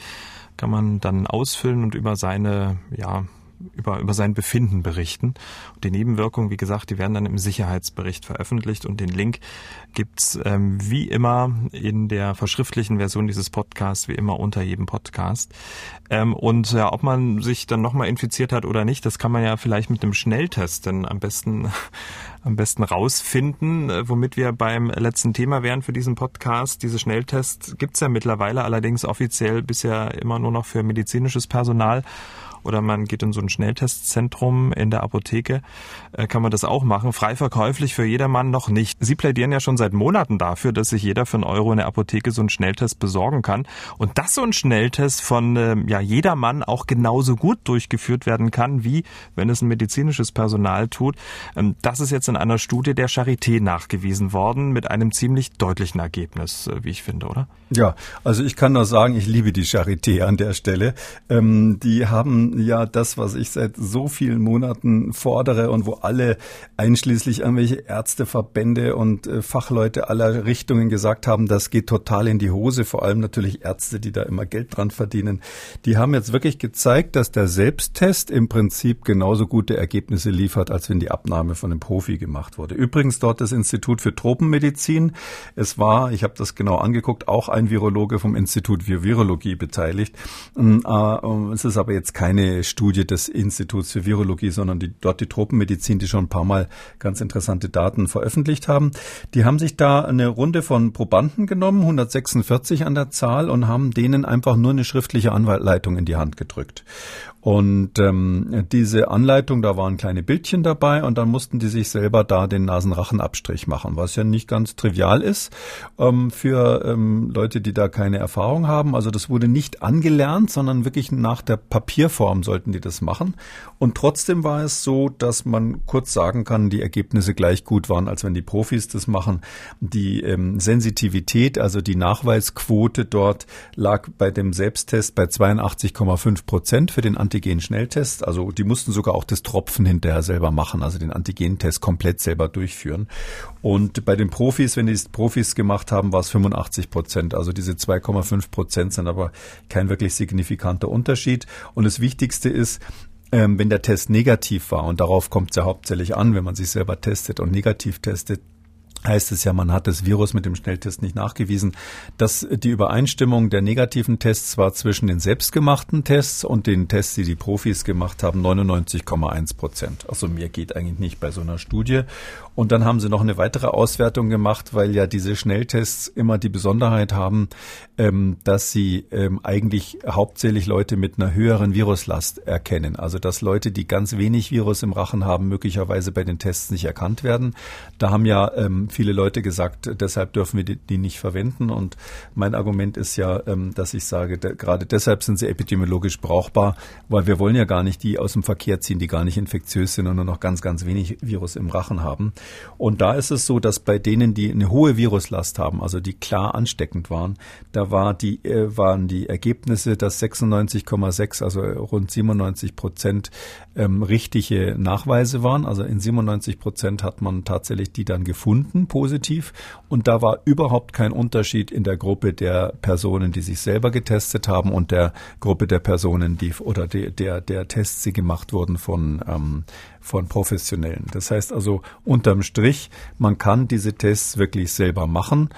kann man dann ausfüllen und über seine, ja, über, über sein Befinden berichten. Und die Nebenwirkungen, wie gesagt, die werden dann im Sicherheitsbericht veröffentlicht und den Link gibt's ähm, wie immer in der verschriftlichen Version dieses Podcasts, wie immer unter jedem Podcast. Ähm, und ja, ob man sich dann nochmal infiziert hat oder nicht, das kann man ja vielleicht mit einem Schnelltest dann am besten am besten rausfinden, äh, womit wir beim letzten Thema wären für diesen Podcast. Diese Schnelltests gibt's ja mittlerweile allerdings offiziell bisher immer nur noch für medizinisches Personal oder man geht in so ein Schnelltestzentrum in der Apotheke, äh, kann man das auch machen. Frei verkäuflich für jedermann noch nicht. Sie plädieren ja schon seit Monaten dafür, dass sich jeder für einen Euro in der Apotheke so einen Schnelltest besorgen kann und dass so ein Schnelltest von äh, ja, jedermann auch genauso gut durchgeführt werden kann, wie wenn es ein medizinisches Personal tut. Ähm, das ist jetzt in einer Studie der Charité nachgewiesen worden mit einem ziemlich deutlichen Ergebnis, äh, wie ich finde, oder? Ja, also ich kann nur sagen, ich liebe die Charité an der Stelle. Ähm, die haben ja das, was ich seit so vielen Monaten fordere und wo alle einschließlich irgendwelche Ärzteverbände und äh, Fachleute aller Richtungen gesagt haben, das geht total in die Hose, vor allem natürlich Ärzte, die da immer Geld dran verdienen. Die haben jetzt wirklich gezeigt, dass der Selbsttest im Prinzip genauso gute Ergebnisse liefert, als wenn die Abnahme von einem Profi gemacht wurde. Übrigens dort das Institut für Tropenmedizin. Es war, ich habe das genau angeguckt, auch ein Virologe vom Institut für Virologie beteiligt. Ähm, äh, es ist aber jetzt keine eine Studie des Instituts für Virologie, sondern die, dort die Tropenmedizin, die schon ein paar Mal ganz interessante Daten veröffentlicht haben. Die haben sich da eine Runde von Probanden genommen, 146 an der Zahl, und haben denen einfach nur eine schriftliche Anleitung in die Hand gedrückt. Und ähm, diese Anleitung, da waren kleine Bildchen dabei und dann mussten die sich selber da den Nasenrachenabstrich machen, was ja nicht ganz trivial ist ähm, für ähm, Leute, die da keine Erfahrung haben. Also das wurde nicht angelernt, sondern wirklich nach der Papierform sollten die das machen. Und trotzdem war es so, dass man kurz sagen kann, die Ergebnisse gleich gut waren, als wenn die Profis das machen. Die ähm, Sensitivität, also die Nachweisquote dort lag bei dem Selbsttest bei 82,5 Prozent für den Antigen-Schnelltest. Also die mussten sogar auch das Tropfen hinterher selber machen, also den Antigentest komplett selber durchführen. Und bei den Profis, wenn die Profis gemacht haben, war es 85 Prozent. Also diese 2,5 Prozent sind aber kein wirklich signifikanter Unterschied. Und das Wichtigste ist, ähm, wenn der Test negativ war, und darauf kommt es ja hauptsächlich an, wenn man sich selber testet und negativ testet, heißt es ja, man hat das Virus mit dem Schnelltest nicht nachgewiesen, dass die Übereinstimmung der negativen Tests war zwischen den selbstgemachten Tests und den Tests, die die Profis gemacht haben, 99,1 Prozent. Also mehr geht eigentlich nicht bei so einer Studie. Und dann haben sie noch eine weitere Auswertung gemacht, weil ja diese Schnelltests immer die Besonderheit haben, ähm, dass sie ähm, eigentlich hauptsächlich Leute mit einer höheren Viruslast erkennen. Also dass Leute, die ganz wenig Virus im Rachen haben, möglicherweise bei den Tests nicht erkannt werden. Da haben ja ähm, viele Leute gesagt, deshalb dürfen wir die, die, nicht verwenden. Und mein Argument ist ja, ähm, dass ich sage, de, gerade deshalb sind sie epidemiologisch brauchbar, weil wir wollen ja gar nicht die aus dem Verkehr ziehen, die gar nicht infektiös sind und nur noch ganz, ganz wenig Virus im Rachen haben. Und da ist es so, dass bei denen, die eine hohe Viruslast haben, also die klar ansteckend waren, da war die, äh, waren die Ergebnisse, dass 96,6, also rund 97 Prozent ähm, richtige Nachweise waren. Also in 97 Prozent hat man tatsächlich die dann gefunden, positiv. Und da war überhaupt kein Unterschied in der Gruppe der Personen, die sich selber getestet haben und der Gruppe der Personen, die oder der, der, der Tests, die gemacht wurden von ähm, von Professionellen. Das heißt also unterm Strich, man kann diese Tests wirklich selber machen.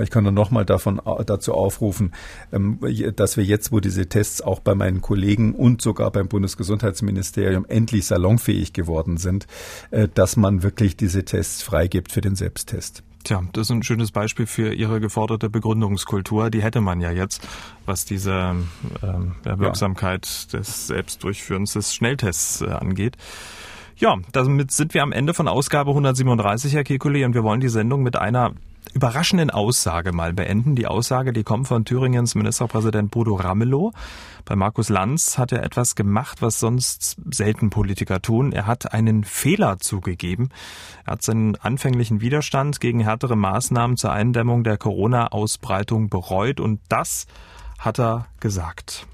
Ich kann nur nochmal davon dazu aufrufen, ähm, dass wir jetzt, wo diese Tests auch bei meinen Kollegen und sogar beim Bundesgesundheitsministerium endlich salonfähig geworden sind, äh, dass man wirklich diese Tests freigibt für den Selbsttest. Tja, das ist ein schönes Beispiel für Ihre geforderte Begründungskultur. Die hätte man ja jetzt, was diese ähm, Wirksamkeit ja. des Selbstdurchführens des Schnelltests äh, angeht. Ja, damit sind wir am Ende von Ausgabe 137, Herr Kekulé, und wir wollen die Sendung mit einer überraschenden Aussage mal beenden. Die Aussage, die kommt von Thüringens Ministerpräsident Bodo Ramelow. Bei Markus Lanz hat er etwas gemacht, was sonst selten Politiker tun. Er hat einen Fehler zugegeben. Er hat seinen anfänglichen Widerstand gegen härtere Maßnahmen zur Eindämmung der Corona-Ausbreitung bereut und das hat er gesagt.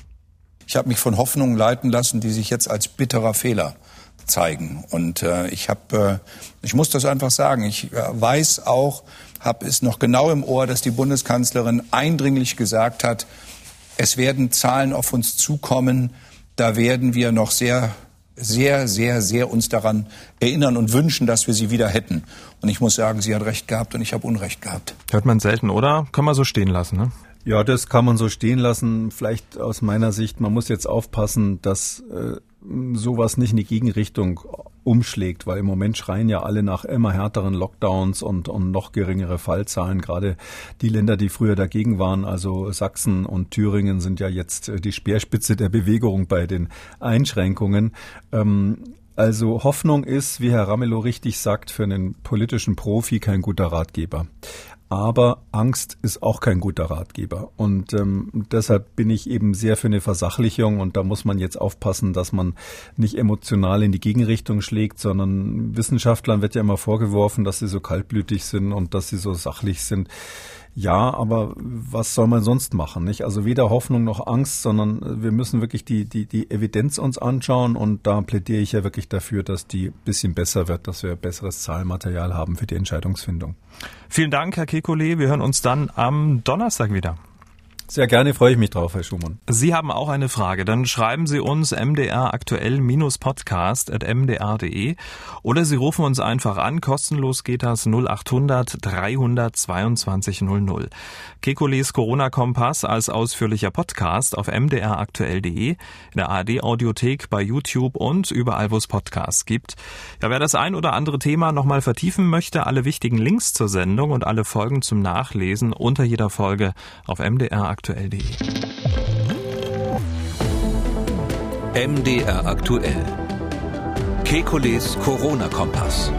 Ich habe mich von Hoffnungen leiten lassen, die sich jetzt als bitterer Fehler zeigen. Und äh, ich habe, äh, ich muss das einfach sagen. Ich äh, weiß auch, habe es noch genau im Ohr, dass die Bundeskanzlerin eindringlich gesagt hat, es werden Zahlen auf uns zukommen. Da werden wir noch sehr, sehr, sehr, sehr uns daran erinnern und wünschen, dass wir sie wieder hätten. Und ich muss sagen, sie hat recht gehabt und ich habe Unrecht gehabt. Hört man selten, oder? Kann man so stehen lassen, ne? Ja, das kann man so stehen lassen. Vielleicht aus meiner Sicht, man muss jetzt aufpassen, dass äh, sowas nicht in die Gegenrichtung umschlägt, weil im Moment schreien ja alle nach immer härteren Lockdowns und, und noch geringere Fallzahlen. Gerade die Länder, die früher dagegen waren, also Sachsen und Thüringen, sind ja jetzt äh, die Speerspitze der Bewegung bei den Einschränkungen. Ähm, also Hoffnung ist, wie Herr Ramelow richtig sagt, für einen politischen Profi kein guter Ratgeber. Aber Angst ist auch kein guter Ratgeber. Und ähm, deshalb bin ich eben sehr für eine Versachlichung. Und da muss man jetzt aufpassen, dass man nicht emotional in die Gegenrichtung schlägt, sondern Wissenschaftlern wird ja immer vorgeworfen, dass sie so kaltblütig sind und dass sie so sachlich sind. Ja, aber was soll man sonst machen? Nicht? Also weder Hoffnung noch Angst, sondern wir müssen wirklich die, die, die Evidenz uns anschauen und da plädiere ich ja wirklich dafür, dass die bisschen besser wird, dass wir besseres Zahlenmaterial haben für die Entscheidungsfindung. Vielen Dank, Herr Kekulé. Wir hören uns dann am Donnerstag wieder. Sehr gerne, freue ich mich drauf, Herr Schumann. Sie haben auch eine Frage, dann schreiben Sie uns mdr aktuell-podcast.mdr.de oder Sie rufen uns einfach an, kostenlos geht das 0800 322 00. Kekules Corona-Kompass als ausführlicher Podcast auf mdraktuell.de, in der ARD-Audiothek, bei YouTube und überall, wo es Podcasts gibt. Ja, wer das ein oder andere Thema nochmal vertiefen möchte, alle wichtigen Links zur Sendung und alle Folgen zum Nachlesen unter jeder Folge auf mdr aktuell.de. MDR aktuell. Kekules Corona-Kompass.